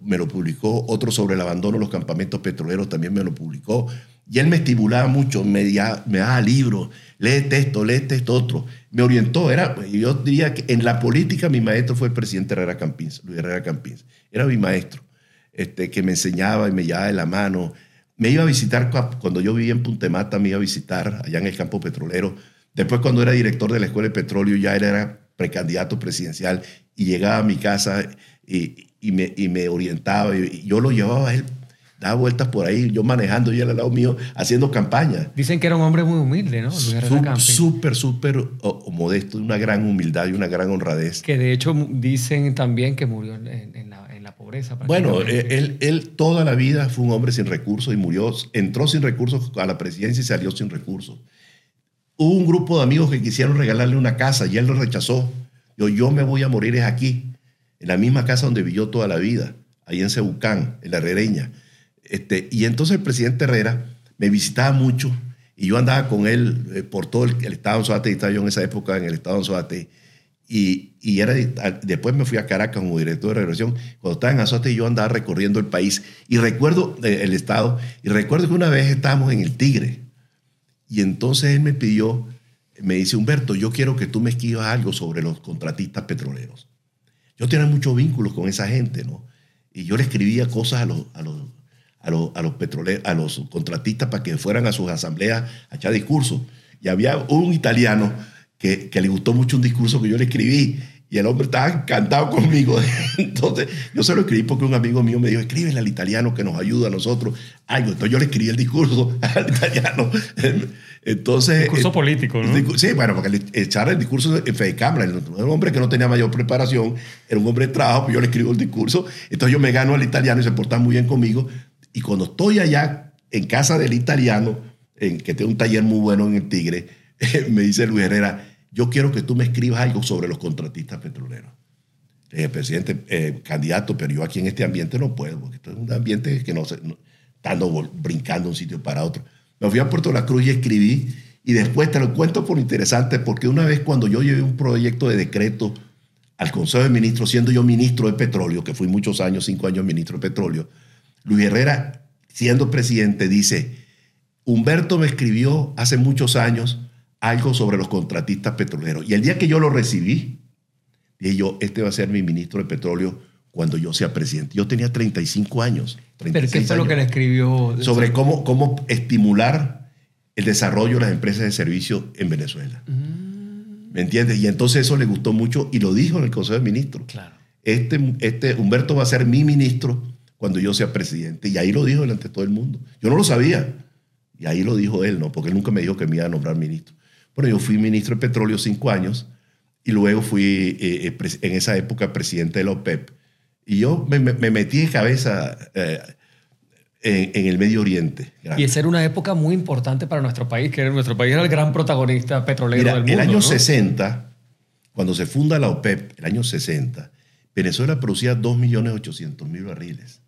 me lo publicó, otro sobre el abandono de los campamentos petroleros también me lo publicó. Y él me estimulaba mucho, me, daba libros, lee esto, lee esto, otro. Me orientó, era, yo diría que en la política mi maestro fue el presidente Herrera Campins, Luis Herrera Campins. Era mi maestro, este, que me enseñaba y me llevaba de la mano. Me iba a visitar, cuando yo vivía en Puntemata, me iba a visitar allá en el campo petrolero Después, cuando era director de la Escuela de Petróleo, ya era precandidato presidencial y llegaba a mi casa y, me, y me, orientaba. Y yo lo llevaba a él, daba vueltas por ahí, yo manejando y él al lado mío haciendo campaña. Dicen que era un hombre muy humilde, ¿no? Súper, súper modesto, una gran humildad y una gran honradez. Que de hecho dicen también que murió en, en la, pobreza. Bueno, él, él toda la vida fue un hombre sin recursos y murió, entró sin recursos a la presidencia y salió sin recursos. Hubo un grupo de amigos que quisieron regalarle una casa y él lo rechazó. Yo, yo me voy a morir es aquí, en la misma casa donde vivió toda la vida, ahí en Cebucán, en la Herrereña. Este, y entonces el presidente Herrera me visitaba mucho y yo andaba con él eh, por todo el, estado de Anzoátegui, estaba yo en esa época en el estado de Anzoátegui. Y, y era, después me fui a Caracas como director de regresión. Cuando estaba en Anzoátegui yo andaba recorriendo el país y recuerdo eh, el estado y recuerdo que una vez estábamos en el Tigre y entonces él me pidió, me dice, Humberto, yo quiero que tú me escribas algo sobre los contratistas petroleros. Yo tenía muchos vínculos con esa gente, ¿no? Y yo le escribía cosas a los, a los, a los, a los, petroleros, a los contratistas para que fueran a sus asambleas a echar discursos. Y había un italiano que, que le gustó mucho un discurso que yo le escribí y el hombre estaba encantado conmigo. Entonces, yo se lo escribí porque un amigo mío me dijo, escríbele al italiano que nos ayuda a nosotros. Algo. Entonces yo le escribí el discurso al italiano. Entonces... Discurso eh, político, ¿no? Sí, bueno, porque echar el discurso en fe de cámara. Era un hombre que no tenía mayor preparación, era un hombre de trabajo, pues yo le escribo el discurso. Entonces yo me gano al italiano y se porta muy bien conmigo. Y cuando estoy allá en casa del italiano, en, que tiene un taller muy bueno en el Tigre, me dice Luis Herrera, yo quiero que tú me escribas algo sobre los contratistas petroleros. El presidente, eh, candidato, pero yo aquí en este ambiente no puedo, porque esto es un ambiente que no se, estando brincando de un sitio para otro. Me fui a Puerto La Cruz y escribí, y después te lo cuento por interesante, porque una vez cuando yo llevé un proyecto de decreto al Consejo de Ministros, siendo yo ministro de petróleo, que fui muchos años, cinco años ministro de petróleo, Luis Herrera, siendo presidente, dice, Humberto me escribió hace muchos años algo sobre los contratistas petroleros. Y el día que yo lo recibí, dije yo, este va a ser mi ministro de petróleo cuando yo sea presidente. Yo tenía 35 años. ¿Pero qué fue lo que le escribió? Sobre cómo, cómo estimular el desarrollo de las empresas de servicio en Venezuela. Mm. ¿Me entiendes? Y entonces eso le gustó mucho y lo dijo en el Consejo de Ministros. Claro. Este, este Humberto va a ser mi ministro cuando yo sea presidente. Y ahí lo dijo delante de todo el mundo. Yo no lo sabía. Y ahí lo dijo él, ¿no? Porque él nunca me dijo que me iba a nombrar ministro. Bueno, yo fui ministro de petróleo cinco años y luego fui eh, eh, en esa época presidente de la OPEP. Y yo me, metí de cabeza eh, en, el Medio Oriente. Y esa era una época muy importante para nuestro país, que nuestro país era el gran protagonista petrolero del mundo. El año 60, cuando se funda la OPEP, el año 60, Venezuela producía 2.800.000 barriles.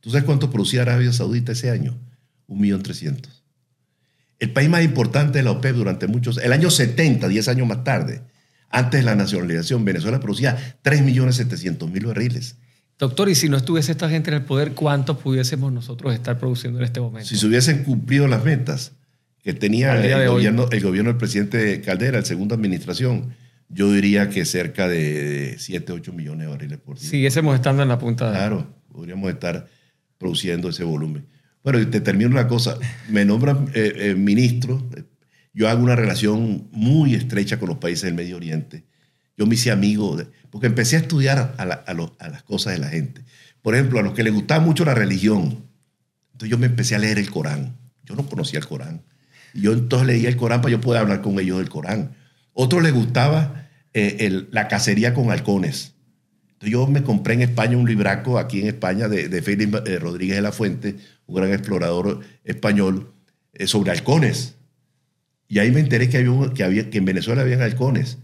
¿Tú sabes cuánto producía Arabia Saudita ese año? 1.300.000 el país más importante de la OPEP durante muchos, el año 70, 10 años más tarde, antes de la nacionalización, Venezuela producía 3.700.000 barriles. Doctor, y si no estuviese esta gente en el poder, ¿cuánto pudiésemos nosotros estar produciendo en este momento? Si se hubiesen cumplido las metas que tenía el gobierno, el gobierno del presidente Caldera, la segunda administración, yo diría que cerca de 7, 8 millones de barriles por día. Siguiésemos estando en la punta. Claro, podríamos estar produciendo ese volumen. Bueno, te termino una cosa. Me nombran eh, eh, ministro. Yo hago una relación muy estrecha con los países del Medio Oriente. Yo me hice amigo, porque empecé a estudiar a, las cosas de la gente. Por ejemplo, a los que les gustaba mucho la religión. Entonces yo me empecé a leer el Corán. Yo no conocía el Corán. Yo entonces leía el Corán para yo poder hablar con ellos del Corán. Otros les gustaba eh, la cacería con halcones. Entonces yo me compré en España un libraco, aquí en España, de, de Félix eh, Rodríguez de la Fuente, un gran explorador español, eh, sobre halcones. Y ahí me enteré que, había, que, había, que en Venezuela habían halcones.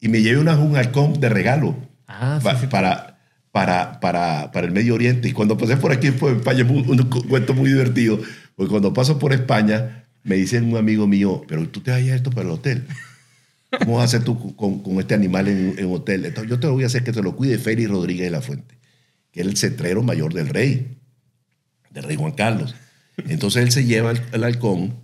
Y me llevé una, un halcón de regalo ah, para, para, para, para, el Medio Oriente. Y cuando pasé por aquí, por España, un, un, cuento muy divertido. Porque cuando paso por España, me dice un amigo mío, pero tú te vas a esto para el hotel. ¿Cómo vas a hacer tú con, con este animal en, en, hotel? Entonces, yo te lo voy a hacer que te lo cuide Félix Rodríguez de la Fuente, que es el cetrero mayor del rey, del rey Juan Carlos. Entonces él se lleva el, el halcón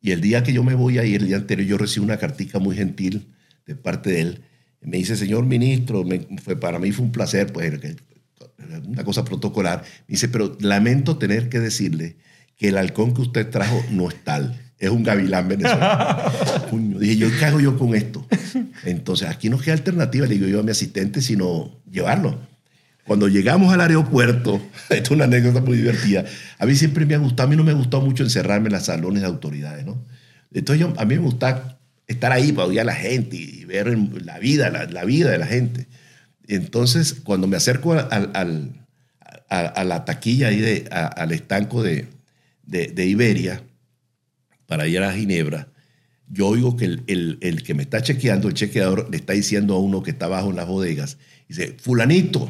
y el día que yo me voy a ir, el día anterior, yo recibo una cartica muy gentil de parte de él. Me dice, señor ministro, fue, para mí fue un placer, pues, una cosa protocolar. Me dice, pero lamento tener que decirle que el halcón que usted trajo no es tal, es un gavilán venezolano. dije, ¿yo qué hago yo con esto? Entonces, aquí no queda alternativa, le digo yo a mi asistente, sino llevarlo. Cuando llegamos al aeropuerto, esto es una anécdota muy divertida, a mí siempre me ha gustado, a mí no me gustó mucho encerrarme en los salones de autoridades, ¿no? Entonces a mí me gusta estar ahí para oír a la gente y ver la vida, la, vida de la gente. Entonces, cuando me acerco al, a, la taquilla ahí, de, al estanco de, de, Iberia, para ir a Ginebra, yo oigo que el, el, el, que me está chequeando, el chequeador, le está diciendo a uno que está abajo en las bodegas, dice, fulanito,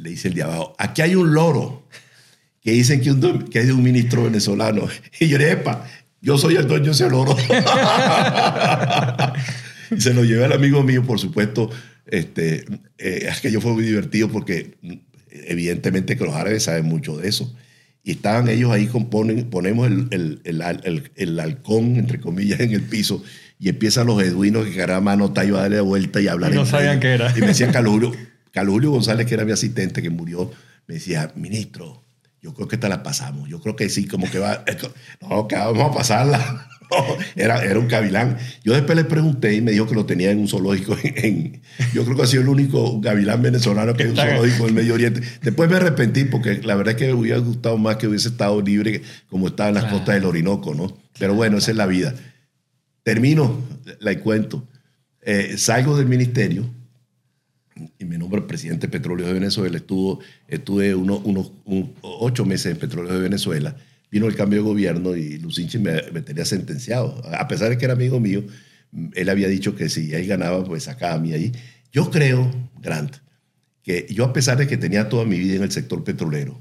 le dice el de abajo, aquí hay un loro que dicen que, un, que es de un ministro venezolano. Y yo le epa, yo soy el dueño de ese loro. y se lo llevé al amigo mío, por supuesto. Este, eh, yo fue muy divertido porque evidentemente que los árabes saben mucho de eso. Y estaban ellos ahí, componen, ponemos el, el, el, el, halcón, entre comillas, en el piso y empiezan los eduinos que cada mano iba a darle vuelta y hablar. Y no sabían qué era. Y me decía Calulio, Calulio González, que era mi asistente, que murió, me decía, ministro, yo creo que te la pasamos. Yo creo que sí, como que va. No, que vamos a pasarla. era, era un gavilán. Yo después le pregunté y me dijo que lo tenía en un zoológico. En, yo creo que ha sido el único gavilán venezolano que hay un zoológico en el Medio Oriente. Después me arrepentí porque la verdad es que me hubiera gustado más que hubiese estado libre como estaba en las costas del Orinoco, ¿no? Pero bueno, esa es la vida. Termino, la cuento. Eh, salgo del ministerio y me nombro presidente de Petróleo de Venezuela. Estuvo, estuve unos, unos ocho meses en Petróleo de Venezuela. Vino el cambio de gobierno y Lucinchi me, tenía sentenciado. A pesar de que era amigo mío, él había dicho que si él ganaba, pues sacaba a mí ahí. Yo creo, Grant, que yo a pesar de que tenía toda mi vida en el sector petrolero,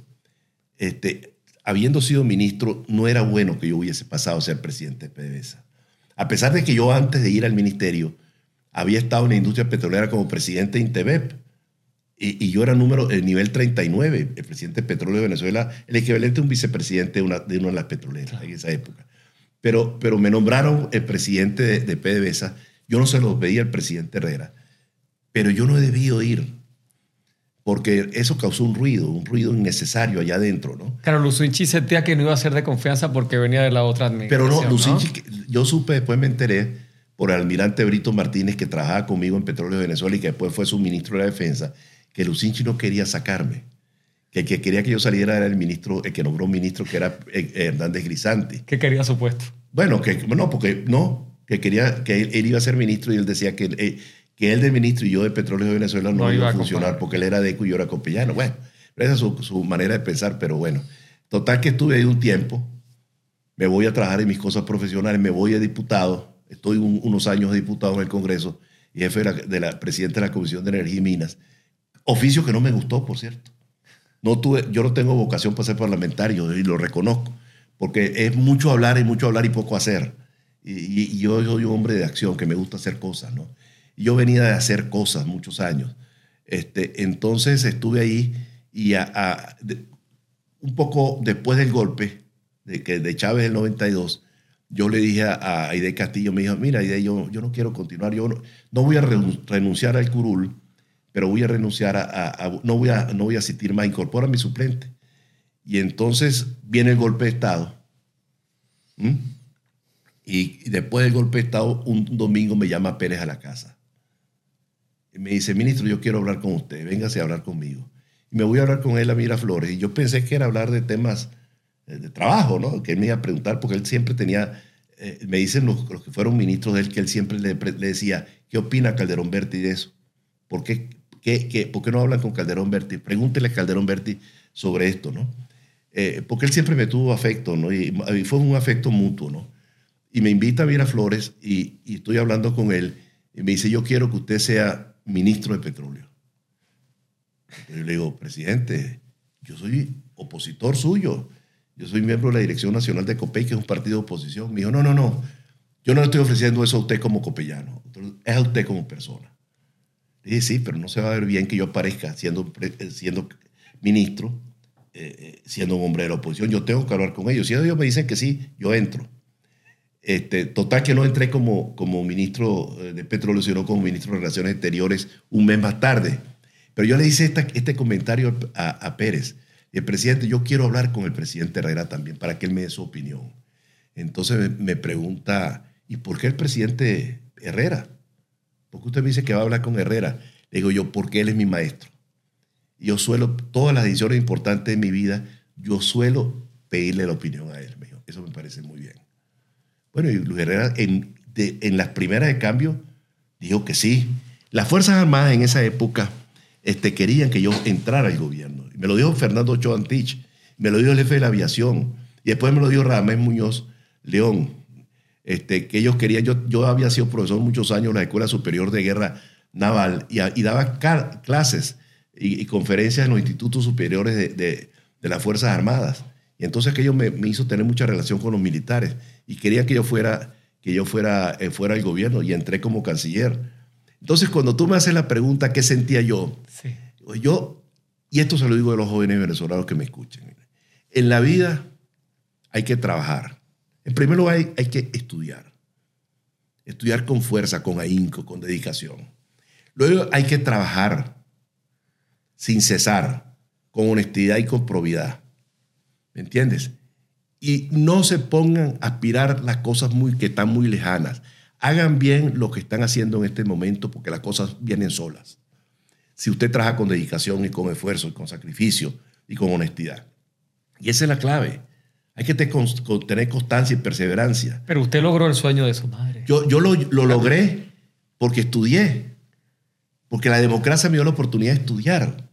este, habiendo sido ministro, no era bueno que yo hubiese pasado a ser presidente de PDVSA. A pesar de que yo antes de ir al ministerio había estado en la industria petrolera como presidente de Intebep. Y, yo era número, el nivel 39, el presidente de Petróleo de Venezuela, el equivalente a un vicepresidente de una de, las petroleras en esa época. Pero, pero me nombraron el presidente de, PDVSA. Yo no se lo veía al presidente Herrera, pero yo no he debido ir porque eso causó un ruido, un ruido innecesario allá adentro, ¿no? Claro, Lucinchi sentía que no iba a ser de confianza porque venía de la otra administración. Pero no, Lucinchi, yo supe, después me enteré por el almirante Brito Martínez, que trabajaba conmigo en Petróleo de Venezuela y que después fue su ministro de la Defensa, que Lucinchi no quería sacarme. Que el que quería que yo saliera era el ministro, el que nombró ministro, que era eh, Hernández Grisanti. ¿Qué quería su puesto? Bueno, que no, porque no, que quería que él, iba a ser ministro y él decía que, eh, que él de ministro y yo de Petróleo de Venezuela no, iba a funcionar porque él era de y yo era copellano. Bueno, esa es su, su manera de pensar, pero bueno. Total que estuve ahí un tiempo, me voy a trabajar en mis cosas profesionales, me voy a diputado, estoy unos años diputado en el Congreso y jefe de la, de la presidenta de la Comisión de Energía y Minas. Oficio que no me gustó, por cierto. No tuve, yo no tengo vocación para ser parlamentario y lo reconozco, porque es mucho hablar y mucho hablar y poco hacer. Y, yo soy un hombre de acción que me gusta hacer cosas, ¿no? Y yo venía de hacer cosas muchos años. Este, entonces estuve ahí y un poco después del golpe de, que, de Chávez del 92, yo le dije a Aide Castillo, me dijo, mira Aide, yo, no quiero continuar, yo no, voy a renunciar al curul, pero voy a renunciar a, no, voy a, no voy a asistir más, incorpora a mi suplente. Y entonces viene el golpe de Estado. Y después del golpe de Estado, un domingo me llama Pérez a la casa. Y me dice, ministro, yo quiero hablar con usted, véngase a hablar conmigo. Y me voy a hablar con él a Miraflores. Y yo pensé que era hablar de temas de trabajo, ¿no? Que él me iba a preguntar, porque él siempre tenía, eh, me dicen los, que fueron ministros de él, que él siempre le, decía, ¿qué opina Calderón Berti de eso? ¿Por qué, qué, ¿Por qué no hablan con Calderón Berti? Pregúntele a Calderón Berti sobre esto, ¿no? Eh, porque él siempre me tuvo afecto, ¿no? Y, fue un afecto mutuo, ¿no? Y me invita a ir a Flores y, y estoy hablando con él y me dice, yo quiero que usted sea ministro de petróleo. yo le digo, presidente, yo soy opositor suyo. Yo soy miembro de la Dirección Nacional de COPEI, que es un partido de oposición. Me dijo, no, no, no. Yo no le estoy ofreciendo eso a usted como copellano. Es a usted como persona. Le dije, sí, pero no se va a ver bien que yo aparezca siendo, eh, siendo ministro, eh, eh, siendo un hombre de la oposición. Yo tengo que hablar con ellos. Si ellos me dicen que sí, yo entro. Este, total que no entré como, como ministro de petróleo, sino como ministro de Relaciones Exteriores un mes más tarde. Pero yo le hice este comentario a, Pérez. El presidente, yo quiero hablar con el presidente Herrera también para que él me dé su opinión. Entonces me, pregunta, ¿y por qué el presidente Herrera? ¿Por qué usted me dice que va a hablar con Herrera? Le digo yo, porque él es mi maestro. Yo suelo, todas las decisiones importantes de mi vida, yo suelo pedirle la opinión a él. Me dijo, eso me parece muy bien. Bueno, y Luis Herrera en, en las primeras de cambio dijo que sí. Las Fuerzas Armadas en esa época este, querían que yo entrara al gobierno. Me lo dijo Fernando Choantich, me lo dijo el jefe de la aviación, y después me lo dijo Ramés Muñoz León, este, que ellos querían, yo, yo había sido profesor muchos años en la Escuela Superior de Guerra Naval y, daba clases y, conferencias en los institutos superiores de, las Fuerzas Armadas. Y entonces aquello me, me, hizo tener mucha relación con los militares y quería que yo fuera, que yo fuera, eh, fuera al gobierno y entré como canciller. Entonces, cuando tú me haces la pregunta, ¿qué sentía yo? Yo, y esto se lo digo a los jóvenes venezolanos que me escuchen, en la vida hay que trabajar. En primer lugar, hay, que estudiar. Estudiar con fuerza, con ahínco, con dedicación. Luego hay que trabajar sin cesar, con honestidad y con probidad. ¿Me entiendes? Y no se pongan a aspirar las cosas muy, que están muy lejanas hagan bien lo que están haciendo en este momento porque las cosas vienen solas. Si usted trabaja con dedicación y con esfuerzo y con sacrificio y con honestidad. Y esa es la clave. Hay que tener constancia y perseverancia. Pero usted logró el sueño de su madre. Yo, yo lo, logré porque estudié. Porque la democracia me dio la oportunidad de estudiar.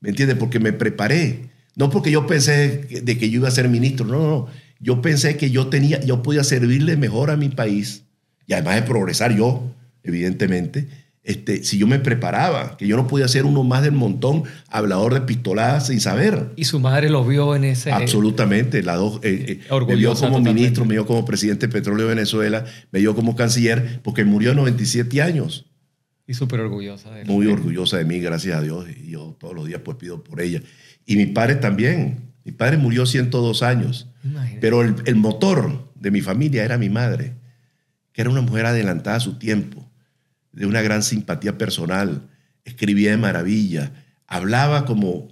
¿Me entiende? Porque me preparé. No porque yo pensé de que yo iba a ser ministro. No, no, no. Yo pensé que yo, tenía, yo podía servirle mejor a mi país y además de progresar yo, evidentemente, este, si yo me preparaba, que yo no podía ser uno más del montón, hablador de pistoladas sin saber. ¿Y su madre lo vio en ese...? Absolutamente. La dos, eh, eh, me vio como ministro, me vio como presidente de Petróleo de Venezuela, me vio como canciller, porque murió a 97 años. Y súper orgullosa de él. Muy orgullosa de mí, gracias a Dios. Y yo todos los días pues pido por ella. Y mi padre también. Mi padre murió 102 años. Pero el, el motor de mi familia era mi madre que era una mujer adelantada a su tiempo, de una gran simpatía personal, escribía de maravilla, hablaba como,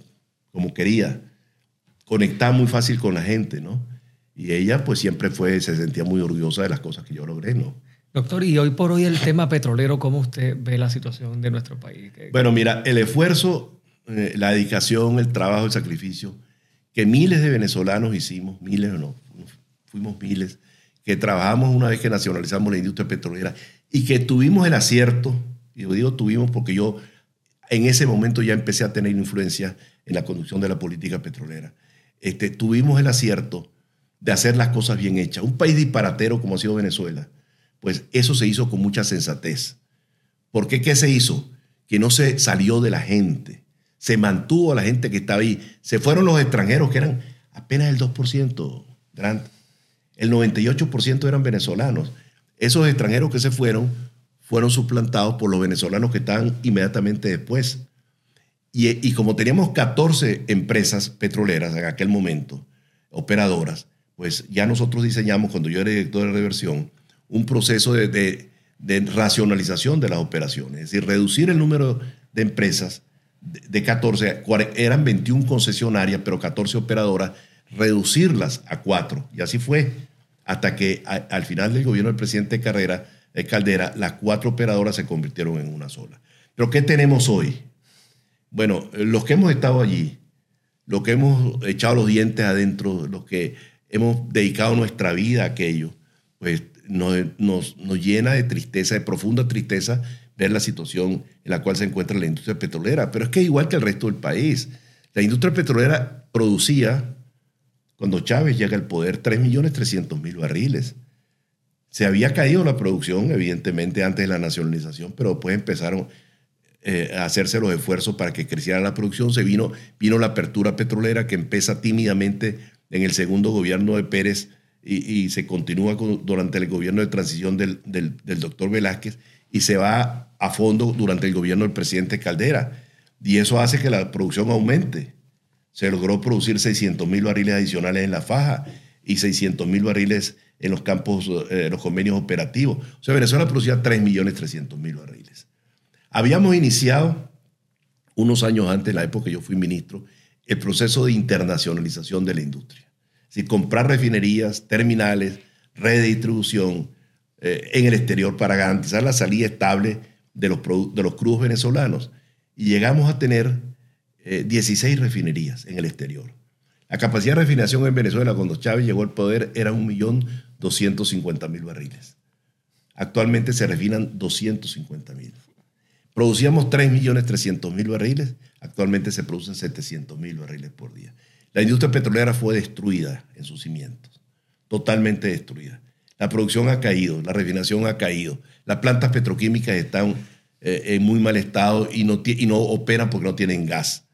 como quería, conectaba muy fácil con la gente, ¿no? Y ella pues siempre fue, se sentía muy orgullosa de las cosas que yo logré, ¿no? Doctor, y hoy por hoy el tema petrolero, ¿cómo usted ve la situación de nuestro país? Bueno, mira, el esfuerzo, eh, la dedicación, el trabajo, el sacrificio que miles de venezolanos hicimos, miles o no, fuimos miles, que trabajamos una vez que nacionalizamos la industria petrolera y que tuvimos el acierto, y lo digo tuvimos porque yo en ese momento ya empecé a tener influencia en la conducción de la política petrolera. Este, tuvimos el acierto de hacer las cosas bien hechas. Un país disparatero como ha sido Venezuela, pues eso se hizo con mucha sensatez. ¿Por qué? ¿Qué se hizo? Que no se salió de la gente, se mantuvo a la gente que estaba ahí. Se fueron los extranjeros, que eran apenas el 2%, Grant. El 98% eran venezolanos. Esos extranjeros que se fueron fueron suplantados por los venezolanos que estaban inmediatamente después. Y, como teníamos 14 empresas petroleras en aquel momento, operadoras, pues ya nosotros diseñamos, cuando yo era director de reversión, un proceso de, racionalización de las operaciones, es decir, reducir el número de empresas de, de 14, eran 21 concesionarias, pero 14 operadoras, reducirlas a cuatro. Y así fue, hasta que al final del gobierno del presidente Carrera, eh, Caldera, las cuatro operadoras se convirtieron en una sola. Pero ¿qué tenemos hoy? Bueno, los que hemos estado allí, lo que hemos echado los dientes adentro, lo que hemos dedicado nuestra vida a aquello, pues nos, nos, nos, llena de tristeza, de profunda tristeza, ver la situación en la cual se encuentra la industria petrolera. Pero es que igual que el resto del país, la industria petrolera producía, cuando Chávez llega al poder, 3.300.000 barriles. Se había caído la producción, evidentemente, antes de la nacionalización, pero después empezaron eh, a hacerse los esfuerzos para que creciera la producción. Se vino, vino la apertura petrolera que empieza tímidamente en el segundo gobierno de Pérez y, se continúa durante el gobierno de transición del, del, del doctor Velázquez y se va a fondo durante el gobierno del presidente Caldera. Y eso hace que la producción aumente. Se logró producir 600 mil barriles adicionales en la faja y 600 mil barriles en los campos, eh, los convenios operativos. O sea, Venezuela producía 3.300.000 barriles. Habíamos iniciado unos años antes, en la época que yo fui ministro, el proceso de internacionalización de la industria. Es decir, comprar refinerías, terminales, red de distribución eh, en el exterior para garantizar la salida estable de los, de los crudos venezolanos. Y llegamos a tener 16 eh, refinerías en el exterior. La capacidad de refinación en Venezuela cuando Chávez llegó al poder era 1.250.000 barriles. Actualmente se refinan 250.000. Producíamos 3.300.000 barriles, actualmente se producen 700.000 barriles por día. La industria petrolera fue destruida en sus cimientos, totalmente destruida. La producción ha caído, la refinación ha caído, las plantas petroquímicas están eh, en muy mal estado y no, y no operan porque no tienen gas.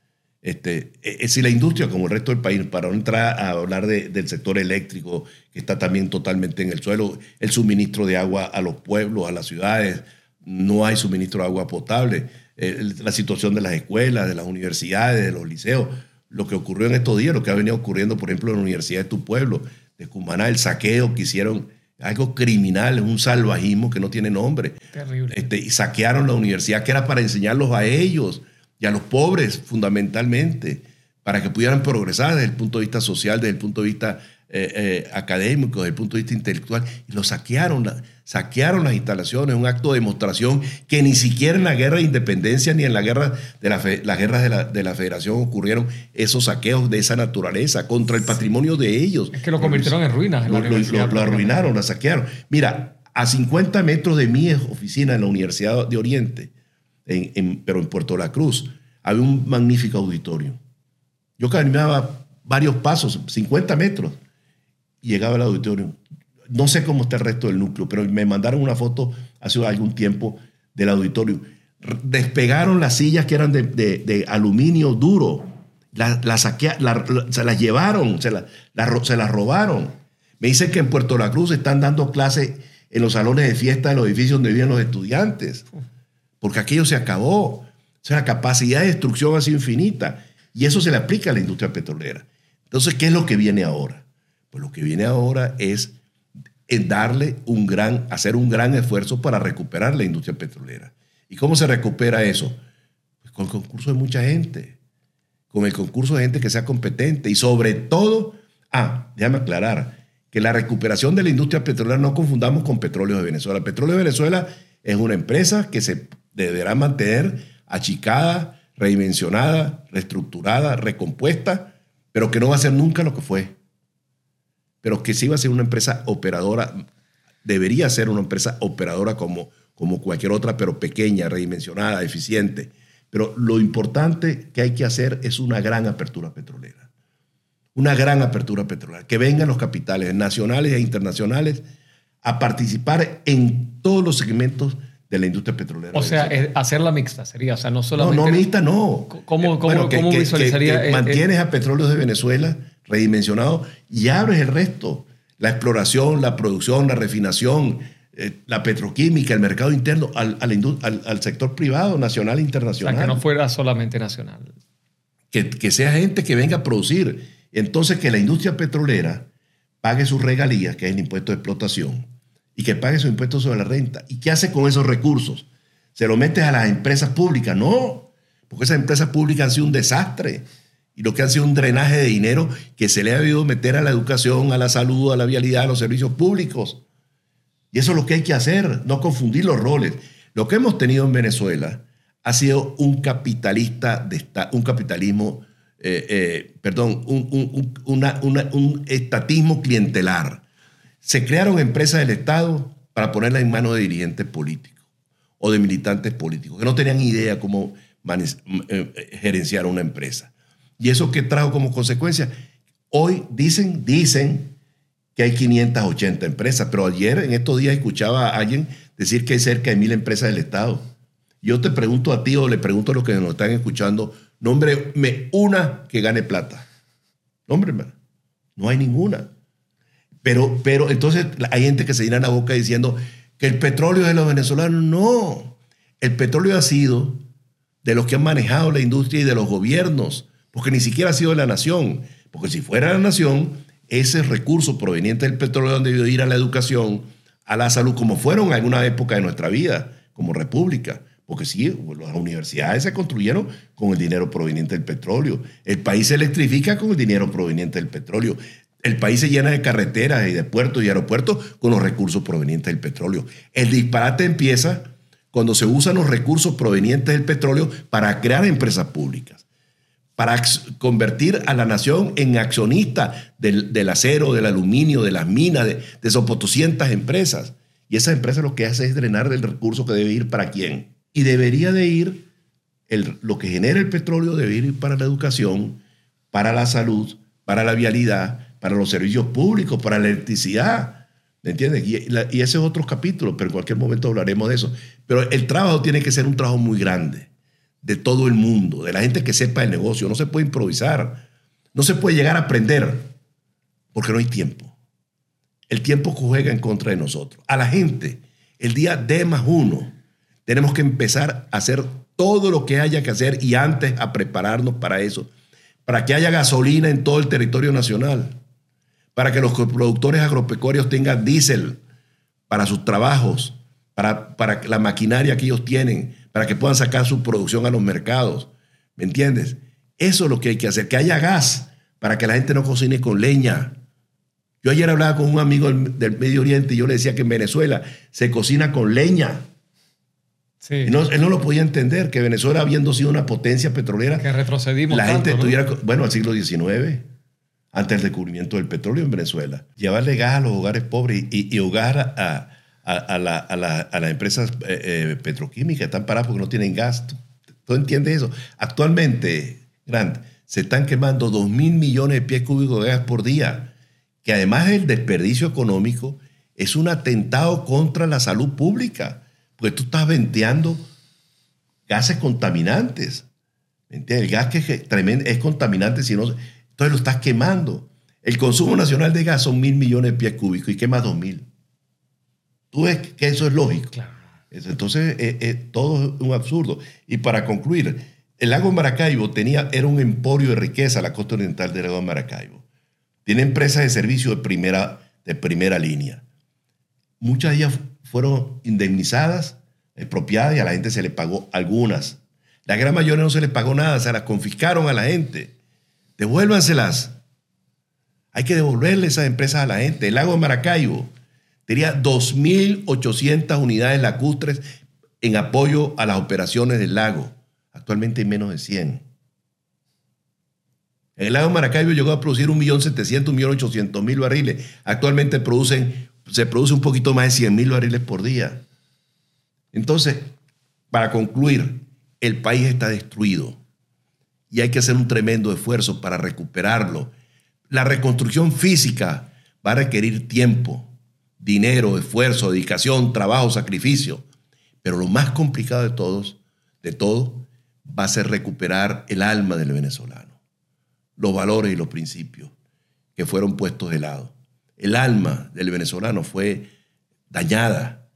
Este, es e, si la industria, como el resto del país, para no entrar a hablar del sector eléctrico, que está también totalmente en el suelo, el suministro de agua a los pueblos, a las ciudades, no hay suministro de agua potable, la situación de las escuelas, de las universidades, de los liceos, lo que ocurrió en estos días, lo que ha venido ocurriendo, por ejemplo, en la Universidad de tu pueblo, de Cumaná, el saqueo que hicieron, algo criminal, es un salvajismo que no tiene nombre. Terrible. Este, y saquearon la universidad que era para enseñarlos a ellos y a los pobres fundamentalmente, para que pudieran progresar desde el punto de vista social, desde el punto de vista eh, eh, académico, desde el punto de vista intelectual, y lo saquearon, saquearon las instalaciones, un acto de demostración que ni siquiera en la guerra de independencia ni en la guerra de la las guerras de la, de la federación ocurrieron esos saqueos de esa naturaleza contra el patrimonio de ellos. Es que lo convirtieron en ruinas. lo, lo, arruinaron, lo saquearon. Mira, a 50 metros de mi oficina en la Universidad de Oriente, pero en Puerto La Cruz, había un magnífico auditorio. Yo caminaba varios pasos, 50 metros, y llegaba al auditorio. No sé cómo está el resto del núcleo, pero me mandaron una foto hace algún tiempo del auditorio. Despegaron las sillas que eran de, aluminio duro, se las llevaron, se, se las robaron. Me dicen que en Puerto La Cruz están dando clases en los salones de fiesta de los edificios donde vivían los estudiantes porque aquello se acabó. O sea, la capacidad de destrucción sido infinita y eso se le aplica a la industria petrolera. Entonces, ¿qué es lo que viene ahora? Pues lo que viene ahora es darle un gran, hacer un gran esfuerzo para recuperar la industria petrolera. ¿Y cómo se recupera eso? Pues con el concurso de mucha gente, con el concurso de gente que sea competente y sobre todo, ah, déjame aclarar, que la recuperación de la industria petrolera no confundamos con Petróleo de Venezuela. Petróleo de Venezuela es una empresa que se deberá mantener achicada, redimensionada, reestructurada, recompuesta, pero que no va a ser nunca lo que fue. Pero que sí va a ser una empresa operadora, debería ser una empresa operadora como, como cualquier otra, pero pequeña, redimensionada, eficiente. Pero lo importante que hay que hacer es una gran apertura petrolera. Una gran apertura petrolera. Que vengan los capitales nacionales e internacionales a participar en todos los segmentos de la industria petrolera. O sea, hacerla mixta sería, o sea, no solamente... No, no mixta no. ¿Cómo, cómo, que, visualizaría? mantienes a Petróleos de Venezuela redimensionado y abres el resto. La exploración, la producción, la refinación, eh, la petroquímica, el mercado interno, al, al, al, sector privado, nacional e internacional. O sea, que no fuera solamente nacional. Que, que sea gente que venga a producir. Entonces, que la industria petrolera pague sus regalías, que es el impuesto de explotación, y que pague su impuesto sobre la renta. ¿Y qué hace con esos recursos? ¿Se lo metes a las empresas públicas? No, porque esas empresas públicas han sido un desastre y lo que han sido un drenaje de dinero que se le ha debido meter a la educación, a la salud, a la vialidad, a los servicios públicos. Y eso es lo que hay que hacer, no confundir los roles. Lo que hemos tenido en Venezuela ha sido un capitalista de un capitalismo eh, eh, perdón, un, estatismo clientelar. Se crearon empresas del Estado para ponerlas en manos de dirigentes políticos o de militantes políticos que no tenían idea cómo gerenciar una empresa. ¿Y eso qué trajo como consecuencia? Hoy dicen, dicen que hay 580 empresas, pero ayer en estos días escuchaba a alguien decir que hay cerca de mil empresas del Estado. Yo te pregunto a ti o le pregunto a los que nos están escuchando, nómbreme una que gane plata. Nómbreme. No hay ninguna. Pero, pero entonces hay gente que se llena la boca diciendo que el petróleo es de los venezolanos. No. El petróleo ha sido de los que han manejado la industria y de los gobiernos porque ni siquiera ha sido de la nación, porque si fuera la nación, ese recurso proveniente del petróleo donde debió ir a la educación, a la salud, como fueron en alguna época de nuestra vida, como república. Porque sí, las universidades se construyeron con el dinero proveniente del petróleo. El país se electrifica con el dinero proveniente del petróleo. El país se llena de carreteras y de puertos y aeropuertos con los recursos provenientes del petróleo. El disparate empieza cuando se usan los recursos provenientes del petróleo para crear empresas públicas para convertir a la nación en accionista del, acero, del aluminio, de las minas, de, esas 800 empresas. Y esas empresas lo que hace es drenar el recurso que debe ir para quién. Y debería de ir, el, lo que genera el petróleo debe ir para la educación, para la salud, para la vialidad, para los servicios públicos, para la electricidad. ¿Me entiendes? Y, y ese es otro capítulo, pero en cualquier momento hablaremos de eso. Pero el trabajo tiene que ser un trabajo muy grande de todo el mundo, de la gente que sepa el negocio. No se puede improvisar, no se puede llegar a aprender, porque no hay tiempo. El tiempo juega en contra de nosotros. A la gente, el día D más uno, tenemos que empezar a hacer todo lo que haya que hacer y antes a prepararnos para eso, para que haya gasolina en todo el territorio nacional, para que los productores agropecuarios tengan diésel para sus trabajos, para, para la maquinaria que ellos tienen, para que puedan sacar su producción a los mercados. ¿Me entiendes? Eso es lo que hay que hacer, que haya gas para que la gente no cocine con leña. Yo ayer hablaba con un amigo del, Medio Oriente y yo le decía que en Venezuela se cocina con leña. Sí. él no lo podía entender, que Venezuela, habiendo sido una potencia petrolera, que retrocedimos. La gente estuviera, bueno, al siglo XIX, antes del descubrimiento del petróleo en Venezuela. Llevarle gas a los hogares pobres y, hogar a, a, las empresas eh, eh, petroquímicas, están paradas porque no tienen gasto. ¿Tú entiendes eso? Actualmente, Grant, se están quemando 2 mil millones de pies cúbicos de gas por día, que además del desperdicio económico, es un atentado contra la salud pública, porque tú estás venteando gases contaminantes. El gas que es, tremendo, es contaminante, si no, entonces lo estás quemando. El consumo nacional de gas son mil millones de pies cúbicos y quema dos mil. Tú ves que eso es lógico. Entonces, eh, eh, todo es un absurdo. Y para concluir, el lago Maracaibo tenía, era un emporio de riqueza, la costa oriental del lago Maracaibo. Tiene empresas de servicio de primera, de primera línea. Muchas de ellas fueron indemnizadas, expropiadas y a la gente se le pagó algunas. La gran mayoría no se le pagó nada, se las confiscaron a la gente. Devuélvanselas. Hay que devolverle esas empresas a la gente. El lago Maracaibo Tenía 2.800 unidades lacustres en apoyo a las operaciones del lago. Actualmente hay menos de 100. En el lago Maracaibo llegó a producir 1.700.000, 1.800.000 barriles. Actualmente producen, se produce un poquito más de 100.000 barriles por día. Entonces, para concluir, el país está destruido y hay que hacer un tremendo esfuerzo para recuperarlo. La reconstrucción física va a requerir tiempo dinero, esfuerzo, dedicación, trabajo, sacrificio. Pero lo más complicado de todos, de todo, va a ser recuperar el alma del venezolano, los valores y los principios que fueron puestos de lado. El alma del venezolano fue dañada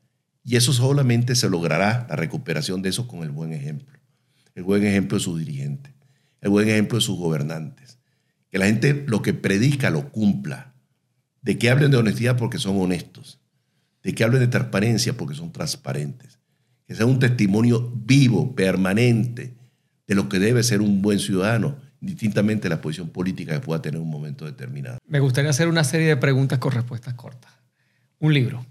y eso solamente se logrará, la recuperación de eso, con el buen ejemplo. El buen ejemplo de sus dirigentes, el buen ejemplo de sus gobernantes. Que la gente lo que predica lo cumpla de que hablen de honestidad porque son honestos, de que hablen de transparencia porque son transparentes, que sea un testimonio vivo, permanente, de lo que debe ser un buen ciudadano, distintamente de la posición política que pueda tener en un momento determinado. Me gustaría hacer una serie de preguntas con respuestas cortas. Un libro.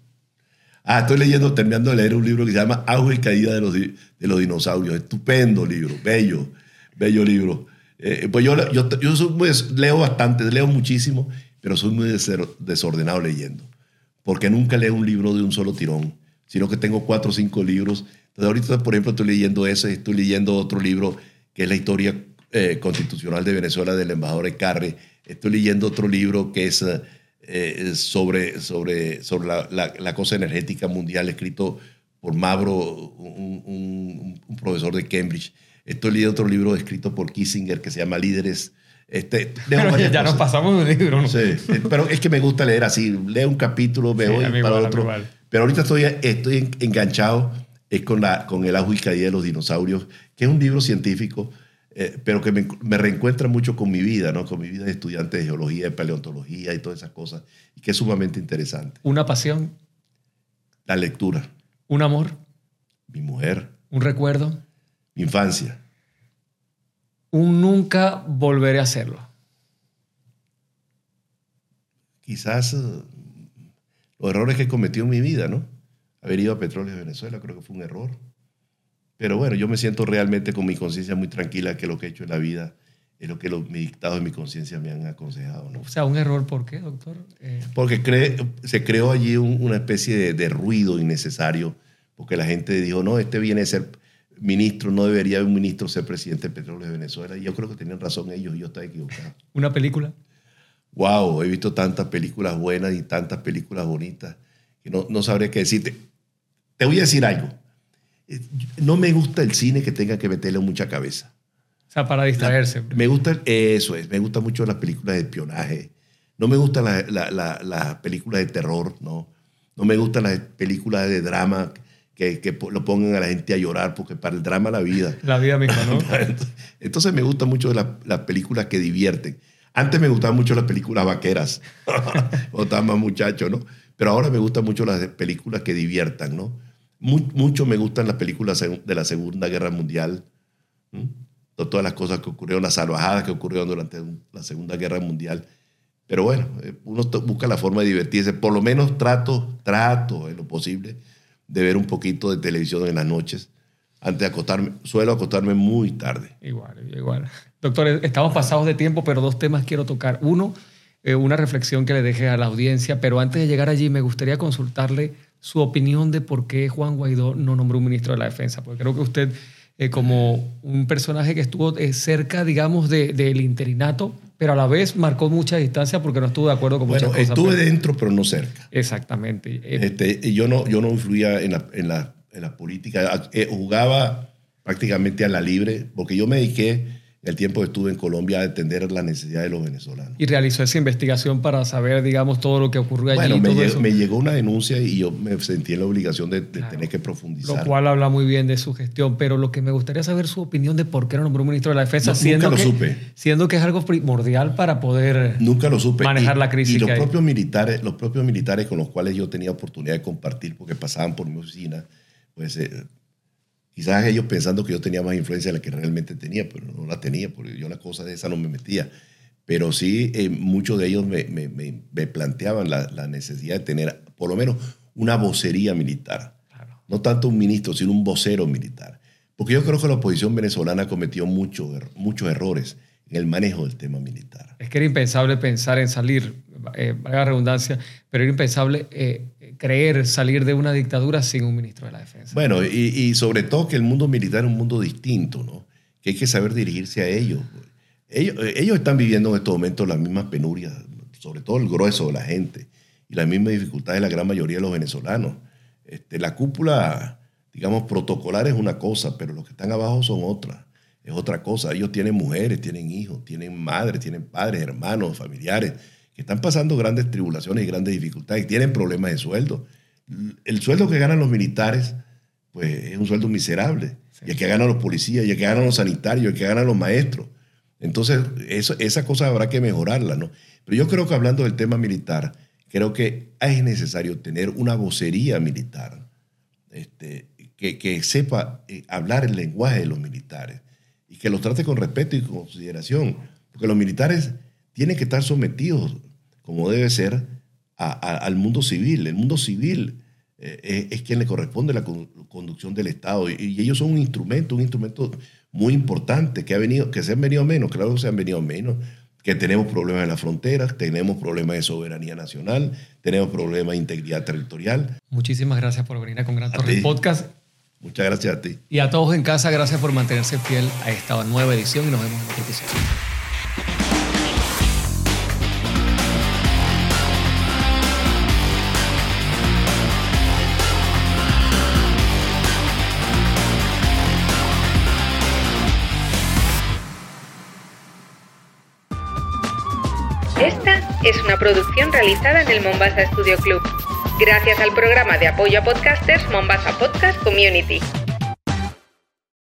Ah, estoy leyendo, terminando de leer un libro que se llama Auge y Caída de los, de los Dinosaurios. Estupendo libro, bello, bello libro. Eh, pues yo, yo, leo bastante, leo muchísimo, pero soy muy desordenado leyendo. Porque nunca leo un libro de un solo tirón, sino que tengo cuatro o cinco libros. Entonces ahorita, por ejemplo, estoy leyendo ese, estoy leyendo otro libro que es la historia eh, constitucional de Venezuela del embajador Ecarre. Estoy leyendo otro libro que es eh, sobre, sobre, sobre la, cosa energética mundial, escrito por Mabro, un, un profesor de Cambridge. Estoy leyendo otro libro escrito por Kissinger que se llama Líderes. Este, ya, nos pasamos un libro. ¿no? Sí, eh, pero es que me gusta leer así. Leo un capítulo, veo y para otro. Pero ahorita estoy, estoy enganchado es con, la, con El ajo y caída de los dinosaurios, que es un libro científico, eh, pero que me, me, reencuentra mucho con mi vida, ¿no? con mi vida de estudiante de geología, de paleontología y todas esas cosas, y que es sumamente interesante. ¿Una pasión? La lectura. ¿Un amor? Mi mujer. ¿Un recuerdo? Infancia. Un nunca volveré a hacerlo. Quizás eh, los errores que he cometido en mi vida, ¿no? Haber ido a Petróleo de Venezuela creo que fue un error. Pero bueno, yo me siento realmente con mi conciencia muy tranquila que lo que he hecho en la vida es lo que los, mis dictados de mi conciencia me han aconsejado. ¿no? O sea, un error, ¿por qué, doctor? Eh, porque se creó allí una especie de, de, ruido innecesario, porque la gente dijo, no, este viene a ser ministro, no debería un ministro ser presidente de Petróleo de Venezuela. Y yo creo que tenían razón ellos y yo estaba equivocado. ¿Una película? Wow, he visto tantas películas buenas y tantas películas bonitas que no, no sabría qué decirte. Te voy a decir algo. No me gusta el cine que tenga que meterle mucha cabeza. O sea, para distraerse. me gusta, eso es, me gusta mucho las películas de espionaje. No me gustan las películas de terror, ¿no? No me gustan las películas de drama que, lo pongan a la gente a llorar, porque para el drama la vida. La vida misma, ¿no? Entonces me gustan mucho las películas que divierten. Antes me gustaban mucho las películas vaqueras, o estaba más muchacho, ¿no? Pero ahora me gustan mucho las películas que diviertan, ¿no? mucho me gustan las películas de la Segunda Guerra Mundial, todas las cosas que ocurrieron, las salvajadas que ocurrieron durante la Segunda Guerra Mundial. Pero bueno, eh, uno busca la forma de divertirse. Por lo menos trato, trato en lo posible de ver un poquito de televisión en las noches. Antes de acostarme, suelo acostarme muy tarde. Igual, igual. Doctor, estamos pasados de tiempo, pero dos temas quiero tocar. Uno, eh, una reflexión que le deje a la audiencia, pero antes de llegar allí me gustaría consultarle su opinión de por qué Juan Guaidó no nombró un ministro de la Defensa, porque creo que usted, eh, como un personaje que estuvo eh, cerca, digamos, del interinato, pero a la vez marcó mucha distancia porque no estuvo de acuerdo con bueno, muchas cosas. Estuve dentro, pero no cerca. Exactamente. Este, yo, no, yo no influía en la, en la, en la política. Eh, jugaba prácticamente a la libre, porque yo me dediqué el tiempo que estuve en Colombia a atender las necesidades de los venezolanos. Y realizó esa investigación para saber, digamos, todo lo que ocurrió allí. Bueno, me, llegó, me llegó una denuncia y yo me sentí en la obligación de, tener que profundizar. Lo cual habla muy bien de su gestión, pero lo que me gustaría saber su opinión de por qué no nombró un ministro de la Defensa, siendo, nunca lo que, supe. siendo que es algo primordial para poder nunca lo supe. manejar la crisis. Y los propios, militares, los propios militares con los cuales yo tenía oportunidad de compartir, porque pasaban por mi oficina, pues... Eh, Quizás ellos pensando que yo tenía más influencia de la que realmente tenía, pero no la tenía, porque yo la cosa de esa no me metía. Pero sí, eh, muchos de ellos me, me, me, planteaban la, la, necesidad de tener por lo menos una vocería militar. No tanto un ministro, sino un vocero militar. Porque yo creo que la oposición venezolana cometió mucho, muchos errores en el manejo del tema militar. Es que era impensable pensar en salir, eh, la redundancia, pero era impensable eh, creer salir de una dictadura sin un ministro de la Defensa. Bueno, y, sobre todo que el mundo militar es un mundo distinto, ¿no? Que hay que saber dirigirse a ellos. Ellos, ellos están viviendo en estos momentos las mismas penurias, sobre todo el grueso de la gente, y las mismas dificultades de la gran mayoría de los venezolanos. Este, la cúpula, digamos, protocolar es una cosa, pero los que están abajo son otras. Es otra cosa. Ellos tienen mujeres, tienen hijos, tienen madres, tienen padres, hermanos, familiares que están pasando grandes tribulaciones y grandes dificultades, tienen problemas de sueldo. El sueldo que ganan los militares, pues es un sueldo miserable. Y el que ganan los policías, y el que ganan los sanitarios, y el que ganan los maestros. Entonces, eso, esa cosa habrá que mejorarla, ¿no? Pero yo creo que hablando del tema militar, creo que es necesario tener una vocería militar este, que, que, sepa eh, hablar el lenguaje de los militares que los trate con respeto y consideración. Porque los militares tienen que estar sometidos, como debe ser, al mundo civil. El mundo civil eh, es quien le corresponde la conducción del Estado. Y, ellos son un instrumento, un instrumento muy importante que, ha venido, que se han venido menos, claro que se han venido menos, que tenemos problemas en las fronteras, tenemos problemas de soberanía nacional, tenemos problemas de integridad territorial. Muchísimas gracias por venir a Con Gran Torre Podcast. Muchas gracias a ti. Y a todos en casa, gracias por mantenerse fiel a esta nueva edición y nos vemos en otra es una producción realizada en el Mombasa Studio Club, gracias al programa de apoyo a podcasters Mombasa Podcast Community.